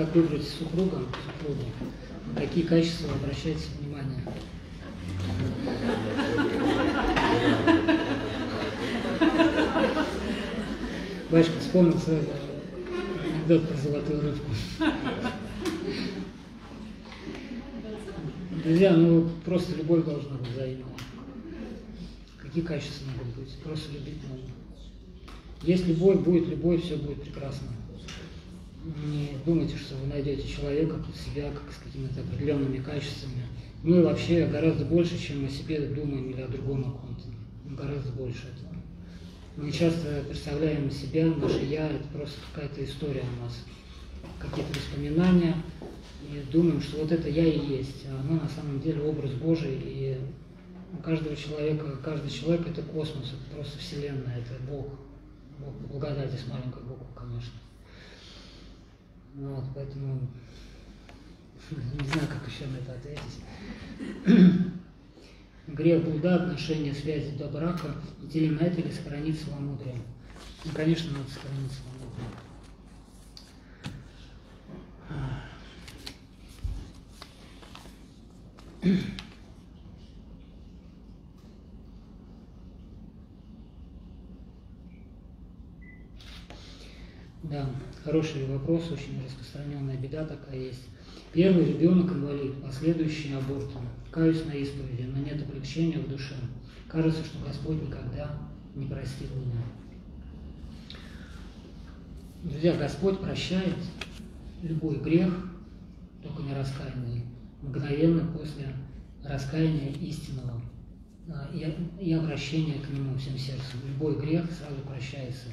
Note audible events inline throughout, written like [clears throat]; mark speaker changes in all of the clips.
Speaker 1: как выбрать супруга, супругу, на какие качества обращайте внимание. Башка вспомнил сразу анекдот про золотую рыбку. Друзья, ну просто любовь должна быть взаимная. Какие качества могут быть? Просто любить нужно. Есть любовь, будет любовь, все будет прекрасно. Не думайте, что вы найдете человека под себя как с какими-то определенными качествами. Мы вообще гораздо больше, чем о себе думаем или о другом о. Гораздо больше этого. Мы часто представляем себя, наше «я» — это просто какая-то история у нас, какие-то воспоминания, и думаем, что вот это «я» и есть, а оно на самом деле образ Божий, и у каждого человека, каждый человек — это космос, это просто Вселенная, это Бог, Бог благодати с маленькой буквы, конечно. Вот, поэтому [laughs] не знаю, как еще на это ответить. [clears throat] Грех блуда, отношения, связи до брака, ли на это или сохранить целомудрие? Ну, конечно, надо сохранить целомудрие. Да, хороший вопрос, очень распространенная беда такая есть. Первый ребенок инвалид, последующий аборт. Каюсь на исповеди, но нет облегчения в душе. Кажется, что Господь никогда не простил меня. Друзья, Господь прощает любой грех, только не раскаянный, мгновенно после раскаяния истинного а, и обращения к Нему всем сердцем. Любой грех сразу прощается.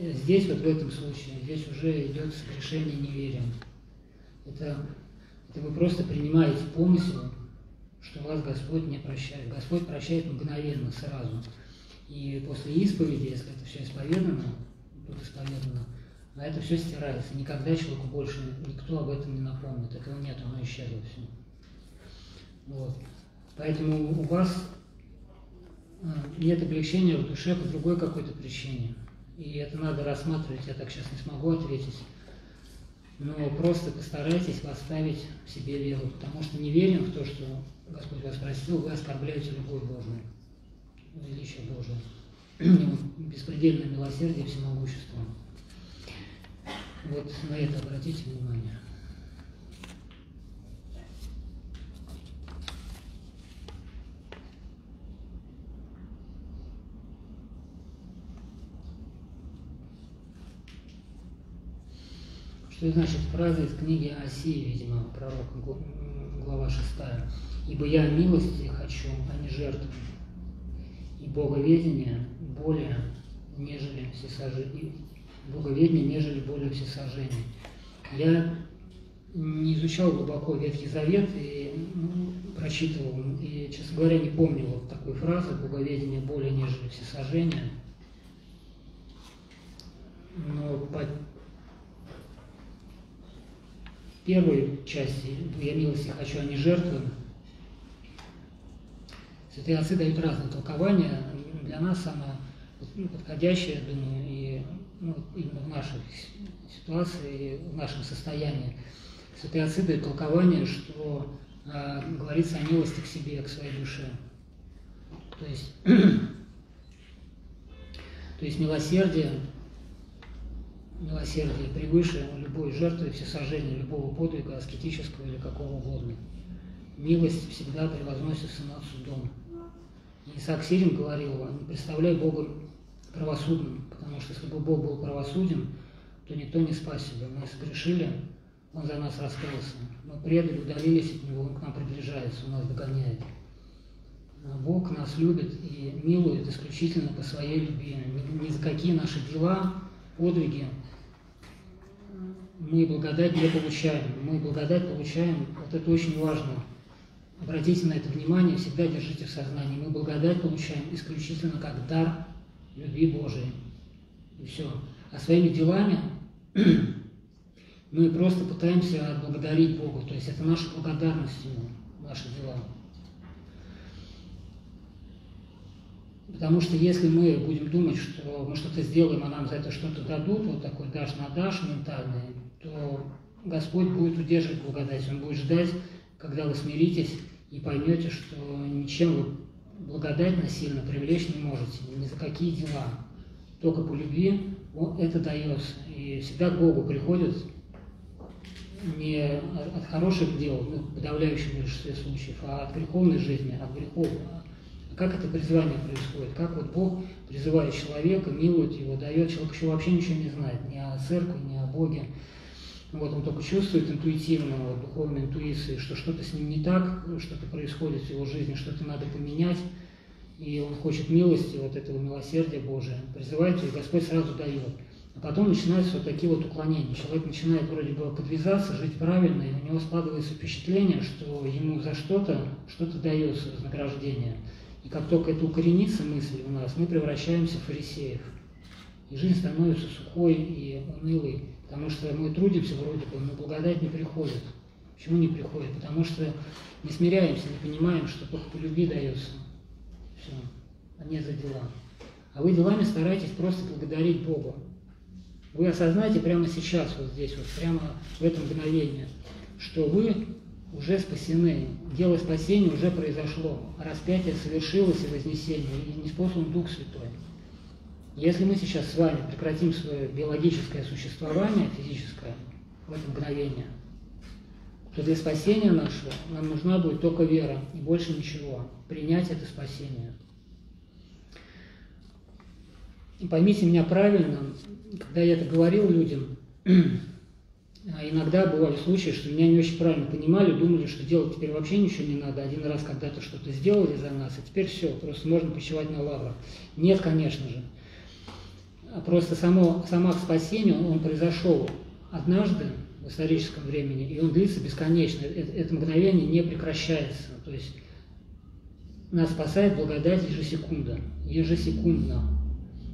Speaker 1: Здесь, вот в этом случае, здесь уже идет согрешение неверием. Это это вы просто принимаете помысел, что вас Господь не прощает. Господь прощает мгновенно, сразу. И после исповеди, если это все исповедано, тут исповедано, а это все стирается. Никогда человеку больше никто об этом не напомнит. Этого нет, оно исчезло все. Вот. Поэтому у вас а, нет облегчения в душе по другой какой-то причине. И это надо рассматривать, я так сейчас не смогу ответить но просто постарайтесь поставить в себе веру, потому что не верим в то, что Господь вас простил, вы оскорбляете любовь Божию, величие Божие, беспредельное милосердие и всемогущество. Вот на это обратите внимание. Что значит фраза из книги Осии, видимо, пророк, глава 6. «Ибо я милости хочу, а не жертвы, и боговедение более, нежели всесожжение, боговедение, нежели более всесожжение». Я не изучал глубоко Ветхий Завет и ну, прочитывал, и, честно говоря, не помню вот такой фразы «боговедение более, нежели всесожжение». Но по первой части «Я милости хочу, а не жертвы» святые отцы дают разные толкования. Для нас самое ну, подходящее, я думаю, и ну, именно в нашей ситуации, в нашем состоянии. Святые отцы дают толкование, что э, говорится о милости к себе, к своей душе. То есть, [clears throat] то есть милосердие милосердие превыше любой жертвы, всесожжения, любого подвига, аскетического или какого угодно. Милость всегда превозносится над судом. И Исаак Сирин говорил, не представляй Бога правосудным, потому что если бы Бог был правосуден, то никто не спасся бы. Мы согрешили, Он за нас раскрылся. Мы предали, удалились от Него, Он к нам приближается, Он нас догоняет. А Бог нас любит и милует исключительно по своей любви. Ни за какие наши дела, подвиги мы благодать не получаем. Мы благодать получаем, вот это очень важно. Обратите на это внимание, всегда держите в сознании. Мы благодать получаем исключительно как дар любви Божией. И все. А своими делами [clears throat] мы просто пытаемся отблагодарить Бога. То есть это наша благодарность Ему, наши дела. Потому что если мы будем думать, что мы что-то сделаем, а нам за это что-то дадут, вот такой дашь на дашь ментальный, то Господь будет удерживать благодать, Он будет ждать, когда вы смиритесь и поймете, что ничем вы благодать насильно привлечь не можете, ни за какие дела. Только по любви это дается. И всегда к Богу приходят не от хороших дел, ну, в подавляющем большинстве случаев, а от греховной жизни, от грехов. А как это призвание происходит? Как вот Бог призывает человека, милует его, дает, человек еще вообще ничего не знает, ни о церкви, ни о Боге. Вот, он только чувствует интуитивно, вот, духовной интуицией, что что-то с ним не так, что-то происходит в его жизни, что-то надо поменять, и он хочет милости, вот этого милосердия Божия, призывает, и Господь сразу дает. А потом начинаются вот такие вот уклонения. Человек начинает вроде бы подвязаться, жить правильно, и у него складывается впечатление, что ему за что-то что-то дается вознаграждение. И как только это укоренится мысль у нас, мы превращаемся в фарисеев. И жизнь становится сухой и унылой, потому что мы трудимся вроде бы, но благодать не приходит. Почему не приходит? Потому что не смиряемся, не понимаем, что только по любви дается. Все, а не за дела. А вы делами старайтесь просто благодарить Бога. Вы осознаете прямо сейчас, вот здесь, вот прямо в этом мгновении, что вы уже спасены. Дело спасения уже произошло. Распятие совершилось и вознесение, и не спослан Дух Святой. Если мы сейчас с вами прекратим свое биологическое существование, физическое, в это мгновение, то для спасения нашего нам нужна будет только вера и больше ничего. Принять это спасение. И поймите меня правильно, когда я это говорил людям, [clears throat] а иногда бывали случаи, что меня не очень правильно понимали, думали, что делать теперь вообще ничего не надо. Один раз когда-то что-то сделали за нас, и теперь все, просто можно почивать на лаврах. Нет, конечно же. А просто само, сам акт спасения, он, он произошел однажды в историческом времени, и он длится бесконечно. Это, это мгновение не прекращается. То есть нас спасает благодать ежесекунда, ежесекундно.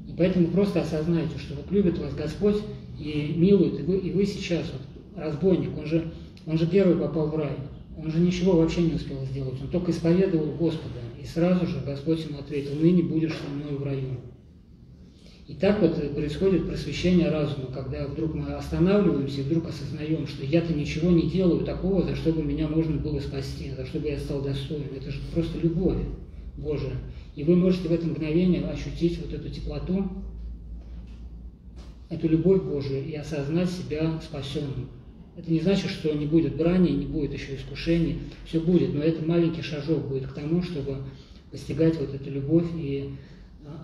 Speaker 1: И поэтому просто осознайте, что вот любит вас Господь и милует, и вы, и вы сейчас, вот, разбойник, он же, он же первый попал в рай, он же ничего вообще не успел сделать, он только исповедовал Господа, и сразу же Господь ему ответил, ныне будешь со мной в раю. И так вот происходит просвещение разума, когда вдруг мы останавливаемся и вдруг осознаем, что я-то ничего не делаю такого, за что бы меня можно было спасти, за что бы я стал достоин. Это же просто любовь Божия. И вы можете в это мгновение ощутить вот эту теплоту, эту любовь Божию и осознать себя спасенным. Это не значит, что не будет брани, не будет еще искушений, все будет, но это маленький шажок будет к тому, чтобы постигать вот эту любовь и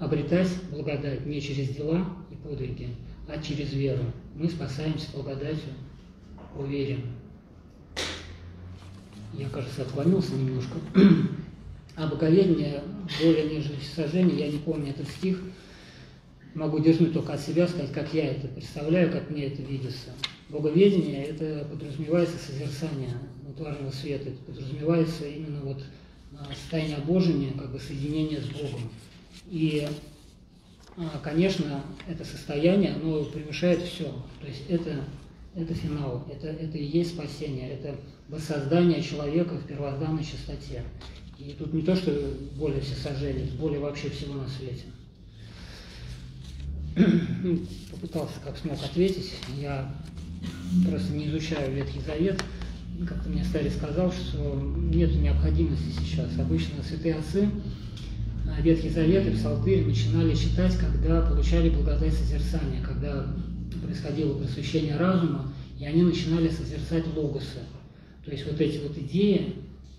Speaker 1: обретать благодать не через дела и подвиги, а через веру. Мы спасаемся благодатью по вере. Я, кажется, отклонился немножко. [clears throat] А боговедение более нежели сожжение, я не помню этот стих, могу дерзнуть только от себя, сказать, как я это представляю, как мне это видится. Боговедение – это подразумевается созерцание тварного света, это подразумевается именно вот а, состояние обожения, как бы соединение с Богом. И, а, конечно, это состояние, оно превышает все. То есть это, это финал, это, это и есть спасение, это воссоздание человека в первозданной чистоте. И тут не то, что более всесожжение, более вообще всего на свете. [clears throat] Ну, попытался как смог ответить. Я просто не изучаю Ветхий Завет. Как-то мне Старый сказал, что нет необходимости сейчас. Обычно святые отцы Ветхий Завет и Псалтырь начинали читать, когда получали благодать созерцания, когда происходило просвещение разума, и они начинали созерцать логосы. То есть вот эти вот идеи,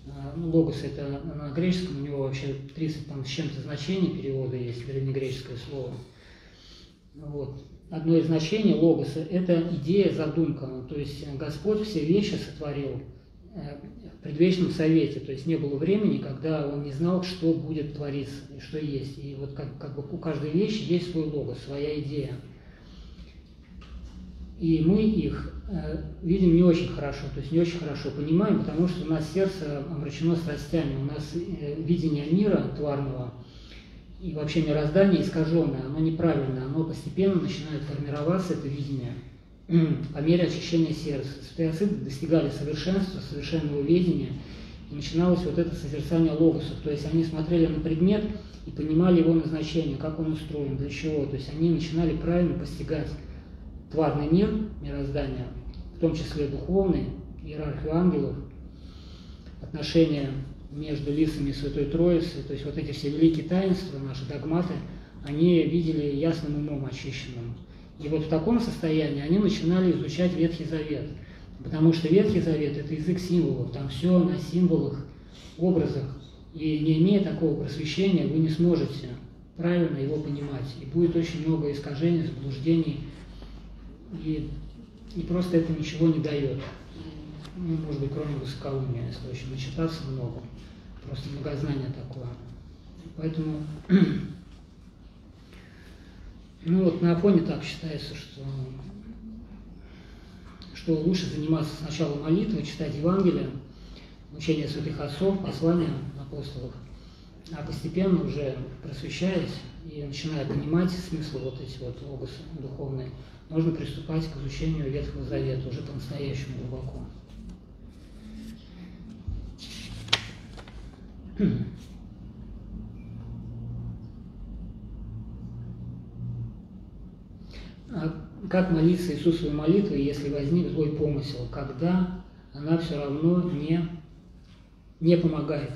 Speaker 1: а, ну, логос это на греческом, у него вообще 30 там, с чем-то значений перевода есть, древнегреческое слово. Вот. Одно из значений логоса – это идея, задумка. То есть Господь все вещи сотворил э, предвечном совете. То есть не было времени, когда он не знал, что будет твориться и что есть. И вот как, как бы у каждой вещи есть свой логос, своя идея. И мы их э, видим не очень хорошо, то есть не очень хорошо понимаем, потому что у нас сердце омрачено страстями, у нас э, видение мира тварного и вообще мироздание искаженное, оно неправильное, оно постепенно начинает формироваться, это видение, по мере очищения сердца. Святые отцы достигали совершенства, совершенного видения, и начиналось вот это созерцание логосов, то есть они смотрели на предмет и понимали его назначение, как он устроен, для чего, то есть они начинали правильно постигать тварный мир, мироздание, в том числе духовный, иерархию ангелов, отношения между лицами Святой Троицы, то есть вот эти все великие таинства, наши догматы, они видели ясным умом очищенным. И вот в таком состоянии они начинали изучать Ветхий Завет, потому что Ветхий Завет – это язык символов, там все на символах, образах, и не имея такого просвещения, вы не сможете правильно его понимать, и будет очень много искажений, заблуждений, и, и просто это ничего не дает. Ну, может быть, кроме высокоумия, если очень начитаться много. Просто многознание такое. Поэтому, ну вот на Афоне так считается, что, что лучше заниматься сначала молитвой, читать Евангелие, учение святых отцов, послания апостолов, а постепенно уже просвещаясь и начиная понимать смысл вот эти вот образы духовные, можно приступать к изучению Ветхого Завета уже по-настоящему глубоко. А как молиться Иисусовой молитвой, если возник злой помысел, когда она все равно не, не помогает?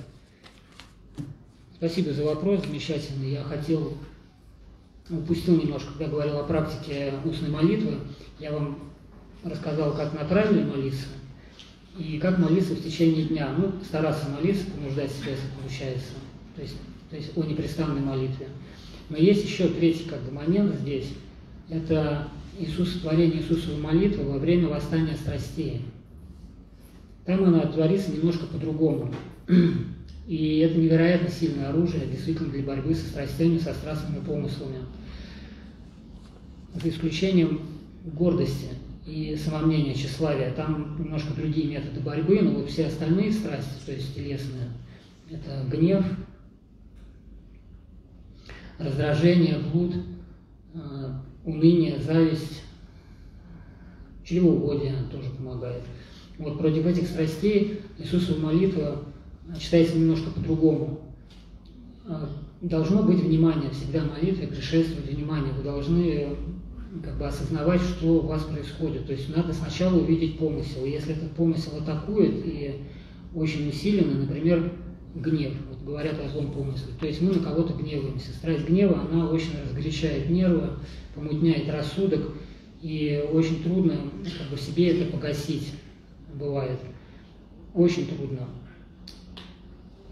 Speaker 1: Спасибо за вопрос, замечательный. Я хотел, упустил немножко, когда говорил о практике устной молитвы. Я вам рассказал, как на правильно молиться, и как молиться в течение дня. Ну, стараться молиться, понуждать себя, если получается. То есть, то есть о непрестанной молитве. Но есть еще третий как бы, момент здесь. Это Иисус, творение Иисусовой молитвы во время восстания страстей. Там она творится немножко по-другому. И это невероятно сильное оружие, действительно, для борьбы со страстями, со страстными помыслами. За исключением гордости и самомнение, тщеславие. Там немножко другие методы борьбы, но вот все остальные страсти, то есть телесные, это гнев, раздражение, блуд, э, уныние, зависть, чревоугодие тоже помогает. Вот против этих страстей Иисусова молитва читается немножко по-другому. Э, должно быть внимание всегда молитве, предшествовать внимание. Вы должны как бы осознавать, что у вас происходит. То есть надо сначала увидеть помысел. Если этот помысел атакует и очень усиленно, например, гнев, говорят о злом помысле, то есть мы на кого-то гневаемся. Страсть гнева, она очень разгорячает нервы, помутняет рассудок, и очень трудно как бы, себе это погасить бывает. Очень трудно.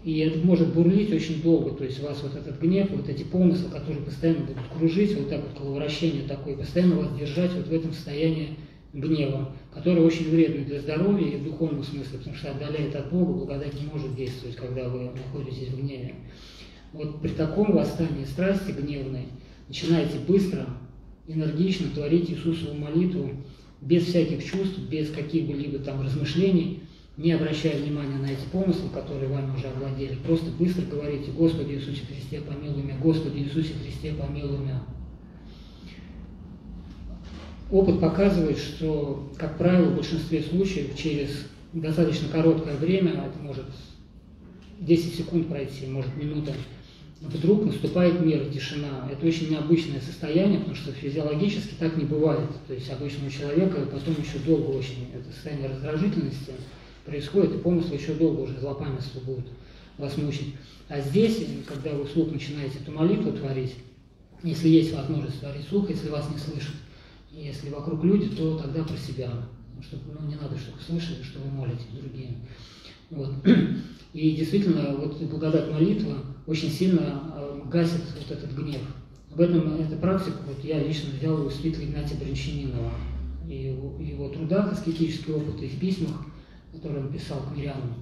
Speaker 1: И это может бурлить очень долго, то есть у вас вот этот гнев, вот эти помыслы, которые постоянно будут кружить, вот так вот коловращение такое, постоянно вас держать вот в этом состоянии гнева, которое очень вредно для здоровья и в духовном смысле, потому что отдаляет от Бога, благодать не может действовать, когда вы находитесь в гневе. Вот при таком восстании страсти гневной начинайте быстро, энергично творить Иисусову молитву, без всяких чувств, без каких-либо там размышлений, не обращая внимания на эти помыслы, которые вами уже овладели, просто быстро говорите, Господи Иисусе Христе, помилуй меня, Господи Иисусе Христе, помилуй меня. Опыт показывает, что, как правило, в большинстве случаев через достаточно короткое время, это может 10 секунд пройти, может минута, вдруг наступает мир, тишина. Это очень необычное состояние, потому что физиологически так не бывает. То есть обычному человека потом еще долго очень это состояние раздражительности – происходит, и помыслы еще долго уже злопамятство будут вас мучить. А здесь, когда вы вслух начинаете эту молитву творить, если есть возможность творить слух, если вас не слышат, если вокруг люди, то тогда про себя. Чтобы, ну, не надо, чтобы слышали, что вы молитесь другие. Вот. И действительно, вот благодать молитва очень сильно э, гасит вот этот гнев. Об этом, эту практику вот я лично взял у святителя Игнатия Бринчанинова. И в его трудах, аскетические опыты, и в письмах – который он писал к мирянам.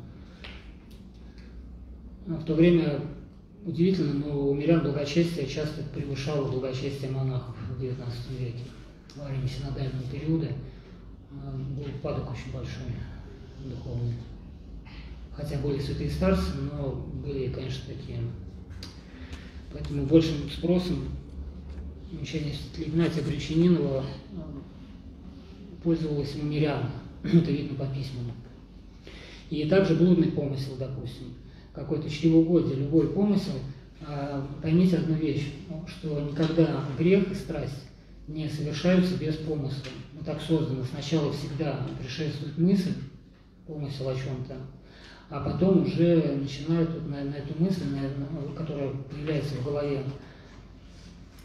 Speaker 1: В то время удивительно, но у мирян благочестие часто превышало благочестие монахов в XIX веке. Во время синодального периода э, был упадок очень большой духовный. Хотя были святые старцы, но были, конечно, такие. Поэтому большим спросом учение Игнатия Бричининова э, пользовалось мирян. [clears throat] Это видно по письмам. И также блудный помысел, допустим, какой-то чревоугодие, любой помысел, а, поймите одну вещь, что никогда грех и страсть не совершаются без помысла. Мы так созданы. Сначала всегда предшествует мысль, помысел о чем-то, а потом уже начинает вот на, на эту мысль, на, которая появляется в голове,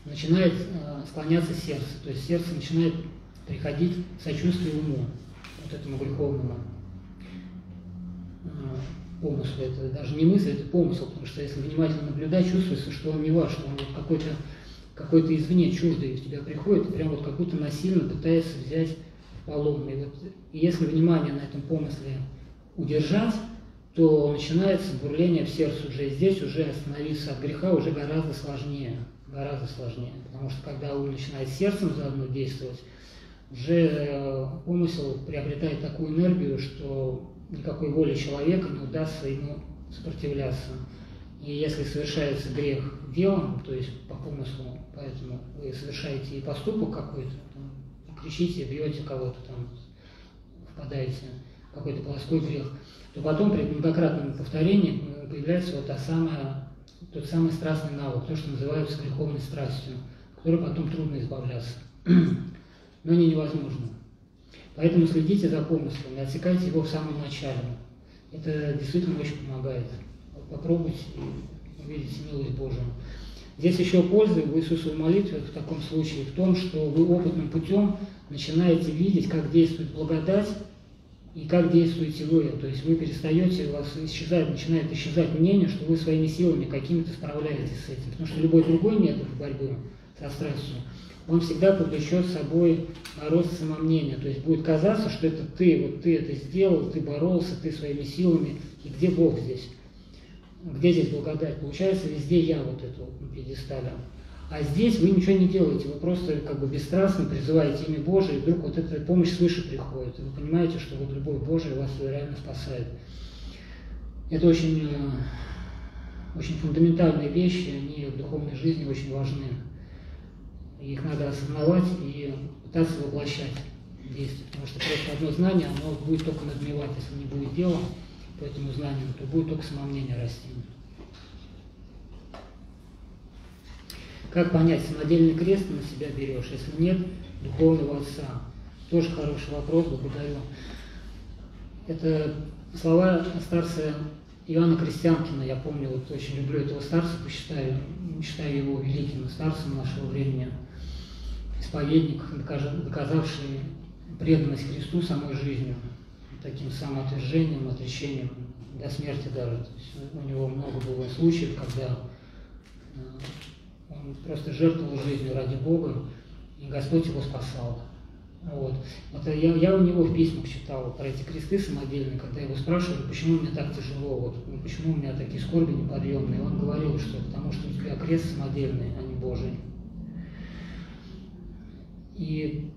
Speaker 1: начинает э, склоняться сердце. То есть сердце начинает приходить сочувствие уму, вот этому греховному э, помыслу. Это даже не мысль, это помысел, потому что если внимательно наблюдать, чувствуется, что он не ваш, он вот какой-то какой-то извне чуждый в тебя приходит, и прям вот какую-то насильно пытается взять полон. И вот и если внимание на этом помысле удержать, то начинается бурление в сердце уже. здесь уже остановиться от греха уже гораздо сложнее. Гораздо сложнее. Потому что когда ум начинает сердцем заодно действовать, уже э, помысел приобретает такую энергию, что никакой воли человека не удастся ему сопротивляться. И если совершается грех делом, то есть по помыслу, поэтому вы совершаете и поступок какой-то, кричите, бьете кого-то там, впадаете в какой-то плоской грех, то потом при многократном повторении появляется вот та самая, тот самый страстный навык, то, что называется греховной страстью, которой потом трудно избавляться. [clears throat] Но не невозможно. Поэтому следите за помыслом и отсекайте его в самом начале. Это действительно очень помогает. Попробуйте и увидите милость Божию. Здесь еще польза в Иисусовой молитве в таком случае в том, что вы опытным путем начинаете видеть, как действует благодать и как действуете вы. То есть вы перестаете, у вас исчезает, начинает исчезать мнение, что вы своими силами какими-то справляетесь с этим. Потому что любой другой метод борьбы со страстью, он всегда повлечет собой рост самомнения. То есть будет казаться, что это ты, вот ты это сделал, ты боролся, ты своими силами, и где Бог здесь? Где здесь благодать? Получается, везде я вот на пьедестале. А здесь вы ничего не делаете, вы просто как бы бесстрастно призываете имя Божие, и вдруг вот эта помощь свыше приходит. И вы понимаете, что вот любовь Божия вас реально спасает. Это очень, э, очень фундаментальные вещи, они в духовной жизни очень важны. Их надо осознавать и пытаться воплощать в действие, потому что просто одно знание, оно будет только надмевать, если не будет дела по этому знанию, то будет только самомнение расти. Как понять, самодельный крест на себя берешь, если нет духовного отца? Тоже хороший вопрос, благодарю. Это слова старца Иоанна Крестьянкина, я помню, вот очень люблю этого старца, посчитаю, считаю его великим старцем нашего времени, исповедник, доказавший преданность Христу самой жизнью таким самоотвержением, отречением до смерти даже. У него много было случаев, когда э, он просто жертвовал жизнью ради Бога, и Господь его спасал. Вот. Это я, я у него в письмах читал про эти кресты самодельные, когда его спрашивали, почему мне так тяжело, вот, ну, почему у меня такие скорби неподъемные. Он говорил, что потому что у тебя крест самодельный, а не Божий. И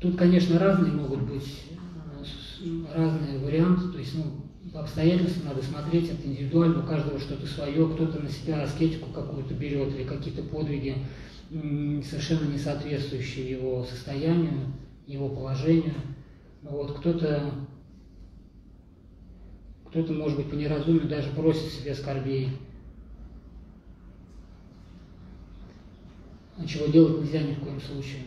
Speaker 1: тут, конечно, разные могут быть разные варианты, то есть, ну, по обстоятельствам надо смотреть, это индивидуально, у каждого что-то свое, кто-то на себя аскетику какую-то берет или какие-то подвиги, совершенно не соответствующие его состоянию, его положению. Вот, кто-то, кто-то, может быть, по неразумию даже просит себе скорбей. А чего делать нельзя ни в коем случае.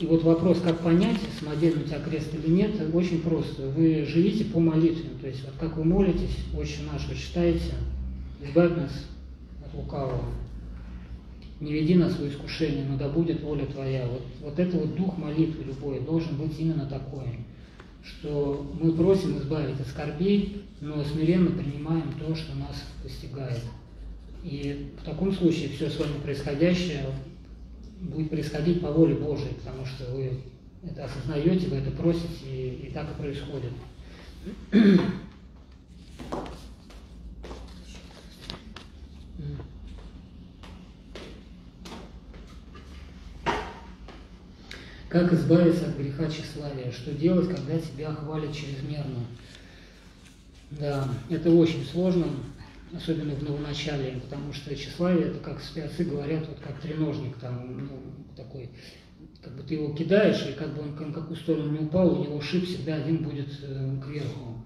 Speaker 1: И вот вопрос, как понять, самодельный у тебя крест или нет, очень просто. Вы живите по молитве, то есть вот как вы молитесь, очень наш, вы читаете, избавь нас от лукавого. Не веди нас в искушение, но да будет воля Твоя. Вот, вот это вот дух молитвы любой должен быть именно такой, что мы просим избавить от скорбей, но смиренно принимаем то, что нас постигает. И в таком случае все с вами происходящее будет происходить по воле Божией, потому что вы это осознаете, вы это просите, и, и так и происходит. Как избавиться от греха тщеславия? Что делать, когда тебя хвалят чрезмерно? Да, это очень сложно особенно в новоначале, потому что тщеславие, это как спецы говорят, вот как треножник там, ну, такой, как бы ты его кидаешь, и как бы он в какую сторону не упал, у него шип всегда один будет э, кверху.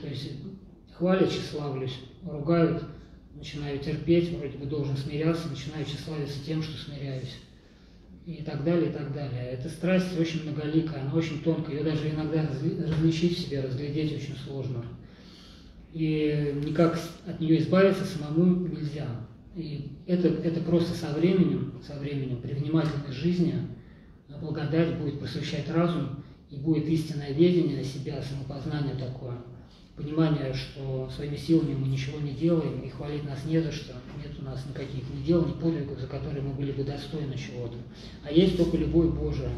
Speaker 1: То есть хвалят, тщеславлюсь, ругают, начинаю терпеть, вроде бы должен смиряться, начинаю тщеславиться тем, что смиряюсь. и так далее, и так далее. Эта страсть очень многоликая, она очень тонкая, ее даже иногда различить в себе, разглядеть очень сложно. И никак от нее избавиться самому нельзя. И это, это просто со временем, со временем, при внимательной жизни, благодать будет просвещать разум, и будет истинное ведение себя, самопознание такое – понимание, что своими силами мы ничего не делаем, и хвалить нас не за что, нет у нас никаких ни дел, ни подвигов, за которые мы были бы достойны чего-то. А есть только любовь Божия.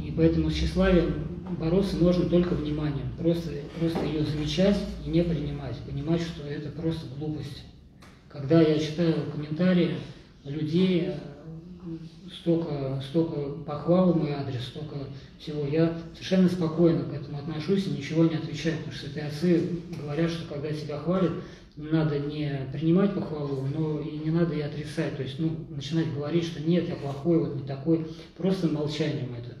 Speaker 1: И поэтому с тщеславием бороться можно только вниманием, просто, просто ее замечать и не принимать, понимать, что это просто глупость. Когда я читаю комментарии людей, столько, столько похвал в мой адрес, столько всего. Я совершенно спокойно к этому отношусь и ничего не отвечаю, потому что святые отцы говорят, что когда тебя хвалят, надо не принимать похвалу, но и не надо и отрицать. То есть, ну, начинать говорить, что нет, я плохой, вот не такой, просто молчанием это.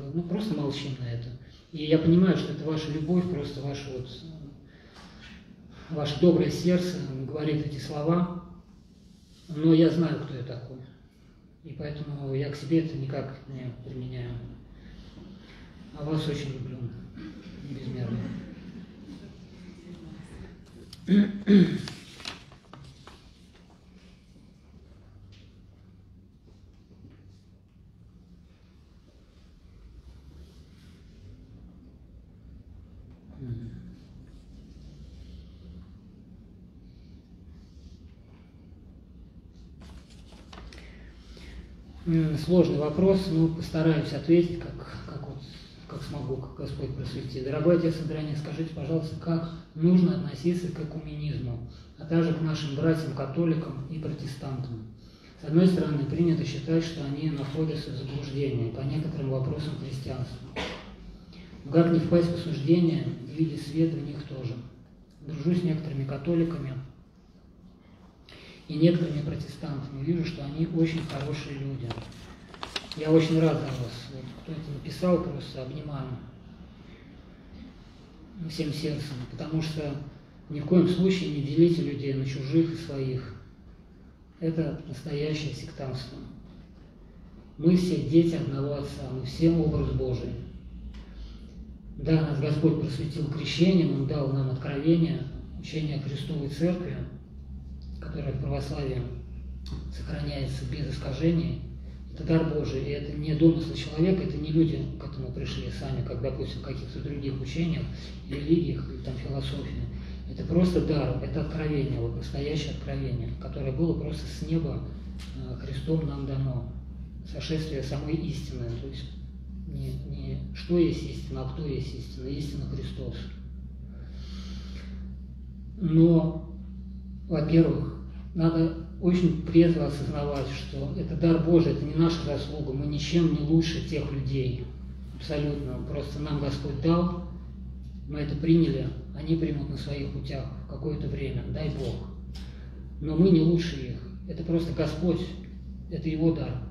Speaker 1: Бы, ну, просто молчим на это. И я понимаю, что это ваша любовь, просто ваше вот ваше доброе сердце говорит эти слова, но я знаю, кто я такой. И поэтому я к себе это никак не применяю. А вас очень люблю. Безмерно. Сложный вопрос, но постараюсь ответить, как, как, вот, как смогу, как Господь просветит. Дорогой отец Андроник, скажите, пожалуйста, как нужно относиться к экуменизму, а также к нашим братьям-католикам и протестантам? С одной стороны, принято считать, что они находятся в заблуждении по некоторым вопросам христианства. Но как не впасть в осуждение видеть свет в них тоже? Дружу с некоторыми католиками, и некоторыми протестантами. Вижу, что они очень хорошие люди. Я очень рад за вас. Вот, кто это написал, просто обнимаю всем сердцем, потому что ни в коем случае не делите людей на чужих и своих. Это настоящее сектантство. Мы все дети одного Отца, мы все образ Божий. Да, нас Господь просветил крещением, Он дал нам откровение, учение Христовой Церкви – которая в православии сохраняется без искажений, это дар Божий, и это не домыслы человека, это не люди к этому пришли сами, как, допустим, в каких-то других учениях, религиях или там философии. Это просто дар, это откровение, вот настоящее откровение, которое было просто с неба э, Христом нам дано. Сошествие самой истины, то есть не, не что есть истина, а кто есть истина, истина Христос. Но, во-первых, надо очень трезво осознавать, что это дар Божий, это не наша заслуга, мы ничем не лучше тех людей. Абсолютно. Просто нам Господь дал, мы это приняли, они примут на своих путях какое-то время, дай Бог. Но мы не лучше их. Это просто Господь, это Его дар.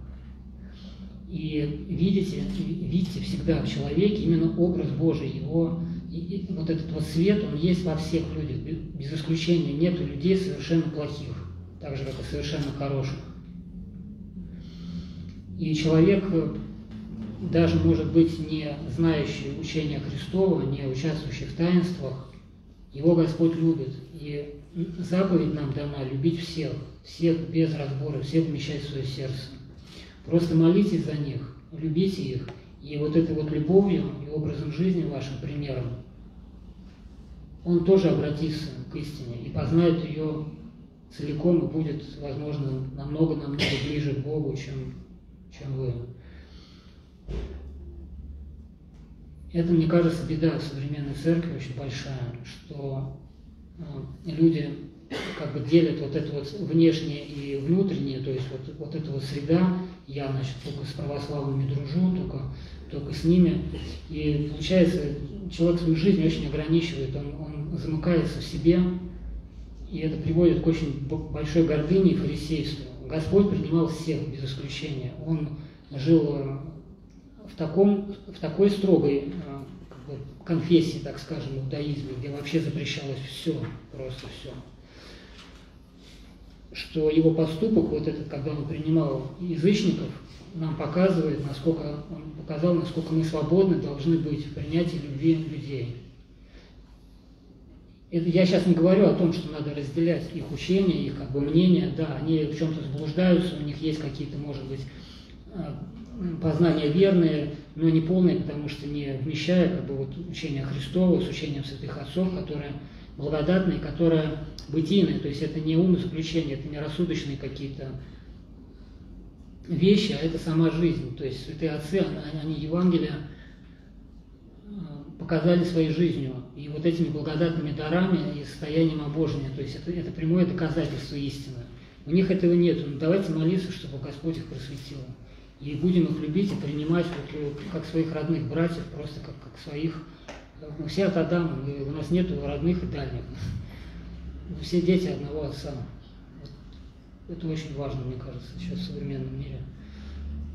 Speaker 1: И видите, видите всегда в человеке именно образ Божий, его и, и вот этот вот свет, он есть во всех людях, без исключения. Нет людей совершенно плохих так же, как и совершенно хороших. И человек, э, даже, может быть, не знающий учения Христова, не участвующий в таинствах, его Господь любит. И заповедь нам дана любить всех, всех без разбора, всех вмещать в свое сердце. Просто молитесь за них, любите их, и вот этой вот любовью и образом жизни вашим примером, он тоже обратится к истине и познает ее целиком и будет, возможно, намного-намного ближе к Богу, чем, чем вы. Это, мне кажется, беда современной церкви очень большая, что э, люди как бы делят вот это вот внешнее и внутреннее, то есть вот, вот эта вот среда, я, значит, только с православными дружу, только, только с ними, и получается, человек свою жизнь очень ограничивает, он, он замыкается в себе, и это приводит к очень большой гордыне и фарисейству. Господь принимал всех без исключения. Он жил э, в, таком, в такой строгой э, как бы, конфессии, так скажем, иудаизме, где вообще запрещалось все, просто все. что его поступок, вот этот, когда он принимал язычников, нам показывает, насколько он показал, насколько мы свободны должны быть в принятии любви людей. Это я сейчас не говорю о том, что надо разделять их учения, их как бы мнения, да, они в чем-то заблуждаются, у них есть какие-то, может быть, а, познания верные, но не полные, потому что не вмещая как бы, вот, учение Христова с учением святых отцов, которое благодатное, которое бытийное, то есть это не ум заключение, это не рассудочные какие-то вещи, а это сама жизнь. То есть святые отцы, они, они Евангелие показали своей жизнью. И вот этими благодатными дарами и состоянием обожения, то есть это, это прямое доказательство истины. У них этого нет. Ну, давайте молиться, чтобы Господь их просветил. И будем их любить и принимать вот, э, как своих родных братьев, просто как, как своих. Мы все от Адама, мы, у нас нет родных и дальних. Мы все дети одного отца. Вот. Это очень важно, мне кажется, сейчас в современном мире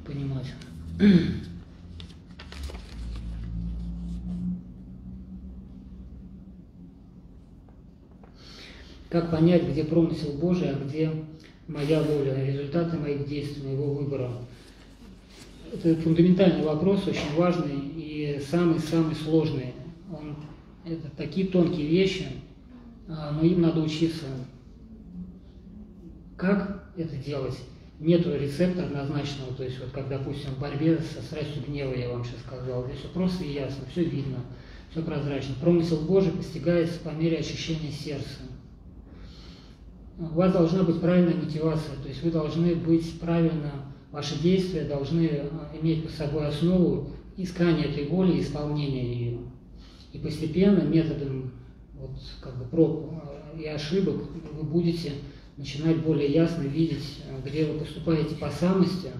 Speaker 1: понимать. Как понять, где промысел Божий, а где моя воля, результаты моих действий, моего выбора? Это фундаментальный вопрос, очень важный и самый-самый сложный. Он, это такие тонкие вещи, а, но им надо учиться. Как это делать? Нету рецепта однозначного, то есть вот как, допустим, в борьбе со страстью гнева, я вам сейчас сказал, здесь все просто и ясно, все видно, все прозрачно. Промысел Божий постигается по мере очищения сердца у вас должна быть правильная мотивация, то есть вы должны быть правильно, ваши действия должны э, иметь под собой основу искания этой воли и исполнения ее. И постепенно методом вот, как бы, проб э, и ошибок вы будете начинать более ясно видеть, э, где вы поступаете по самости,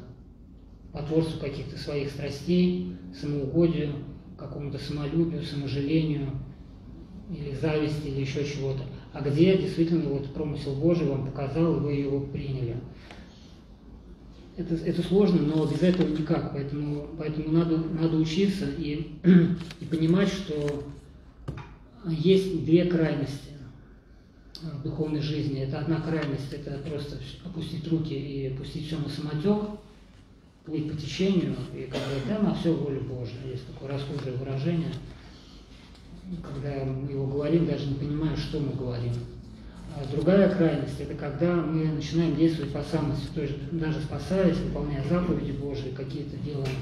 Speaker 1: по творцу каких-то своих страстей, самоугодию, какому-то самолюбию, саможалению, или зависти, или еще чего-то а где действительно вот промысел Божий вам показал, и вы его приняли. Это, это сложно, но без этого никак, поэтому, поэтому надо, надо учиться и, [clears throat] и понимать, что есть две крайности в духовной жизни. Это одна крайность, это просто опустить руки и пустить все на самотек, плыть по течению, и как бы да, на все волю Божию. Есть такое расхожее выражение – когда мы его говорим, даже не понимая, что мы говорим. А другая крайность – это когда мы начинаем действовать по самости, то есть даже спасаясь, выполняя заповеди Божии, какие-то делаем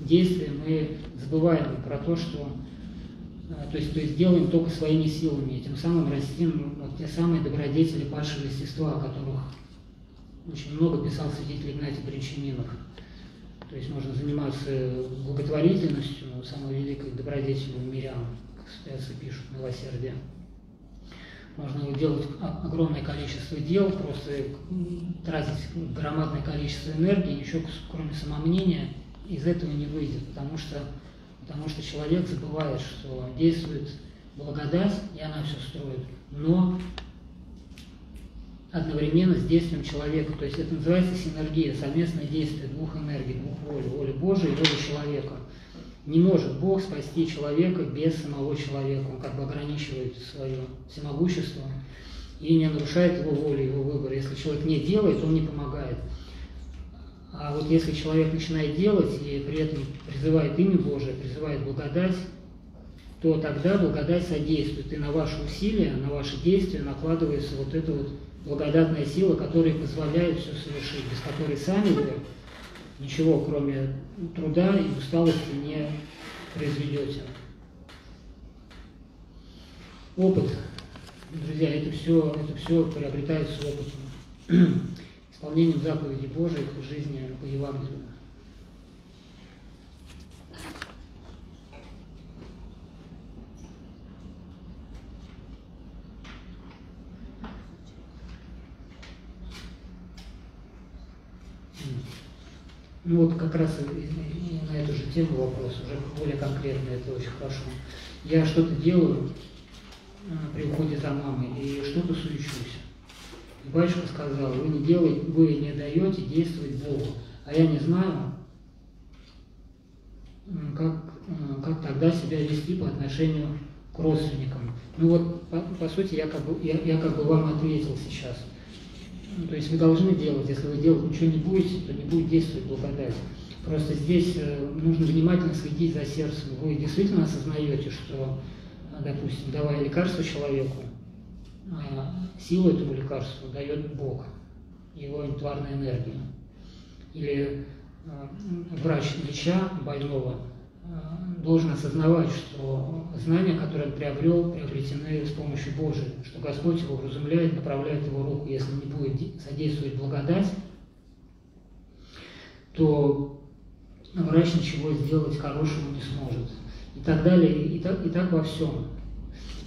Speaker 1: действия, мы забываем про то, что а, то есть, то есть делаем только своими силами, и тем самым растим вот те самые добродетели падшего естества, о которых очень много писал святитель Игнатий Бринчанинов. То есть можно заниматься благотворительностью, самой великой добродетелью мирян, стоятся пишут милосердие. Можно делать огромное количество дел, просто тратить громадное количество энергии, ничего кроме самомнения из этого не выйдет, потому что, потому что человек забывает, что действует благодать, и она все строит, но одновременно с действием человека. То есть это называется синергия, совместное действие двух энергий, двух воль, воли Божией и воли человека. Не может Бог спасти человека без самого человека. Он как бы ограничивает свое всемогущество и не нарушает его волю, его выбор. Если человек не делает, он не помогает. А вот если человек начинает делать и при этом призывает имя Божие, призывает благодать, то тогда благодать содействует. И на ваши усилия, на ваши действия накладывается вот эта вот благодатная сила, которая позволяет все совершить, без которой сами вы ничего, кроме труда и усталости, не произведете. Опыт. Друзья, это все, это все приобретается опытом. [clears throat] Исполнением заповедей Божьих в жизни по Евангелию. Ну вот как раз на эту же тему вопрос, уже более конкретно, это очень хорошо. Я что-то делаю а, при уходе за мамой и что-то суечусь. И батюшка сказал, вы не делаете, вы не даете действовать Богу. А я не знаю, как, как тогда себя вести по отношению к родственникам. Ну вот, по, по сути, я как, бы, я, я как бы вам ответил сейчас. Ну, то есть вы должны делать, если вы делать ничего не будете, то не будет действовать благодать. Просто здесь э, нужно внимательно следить за сердцем. Вы действительно осознаете, что, допустим, давая лекарство человеку, а, силу этому лекарству дает Бог, его тварная энергия. Или врач леча больного должен осознавать, что знания, которые он приобрел, приобретены с помощью Божией, что Господь его вразумляет, направляет его руку. Если не будет содействовать благодать, то врач ничего сделать хорошего не сможет. И так далее, и так, и так во всем.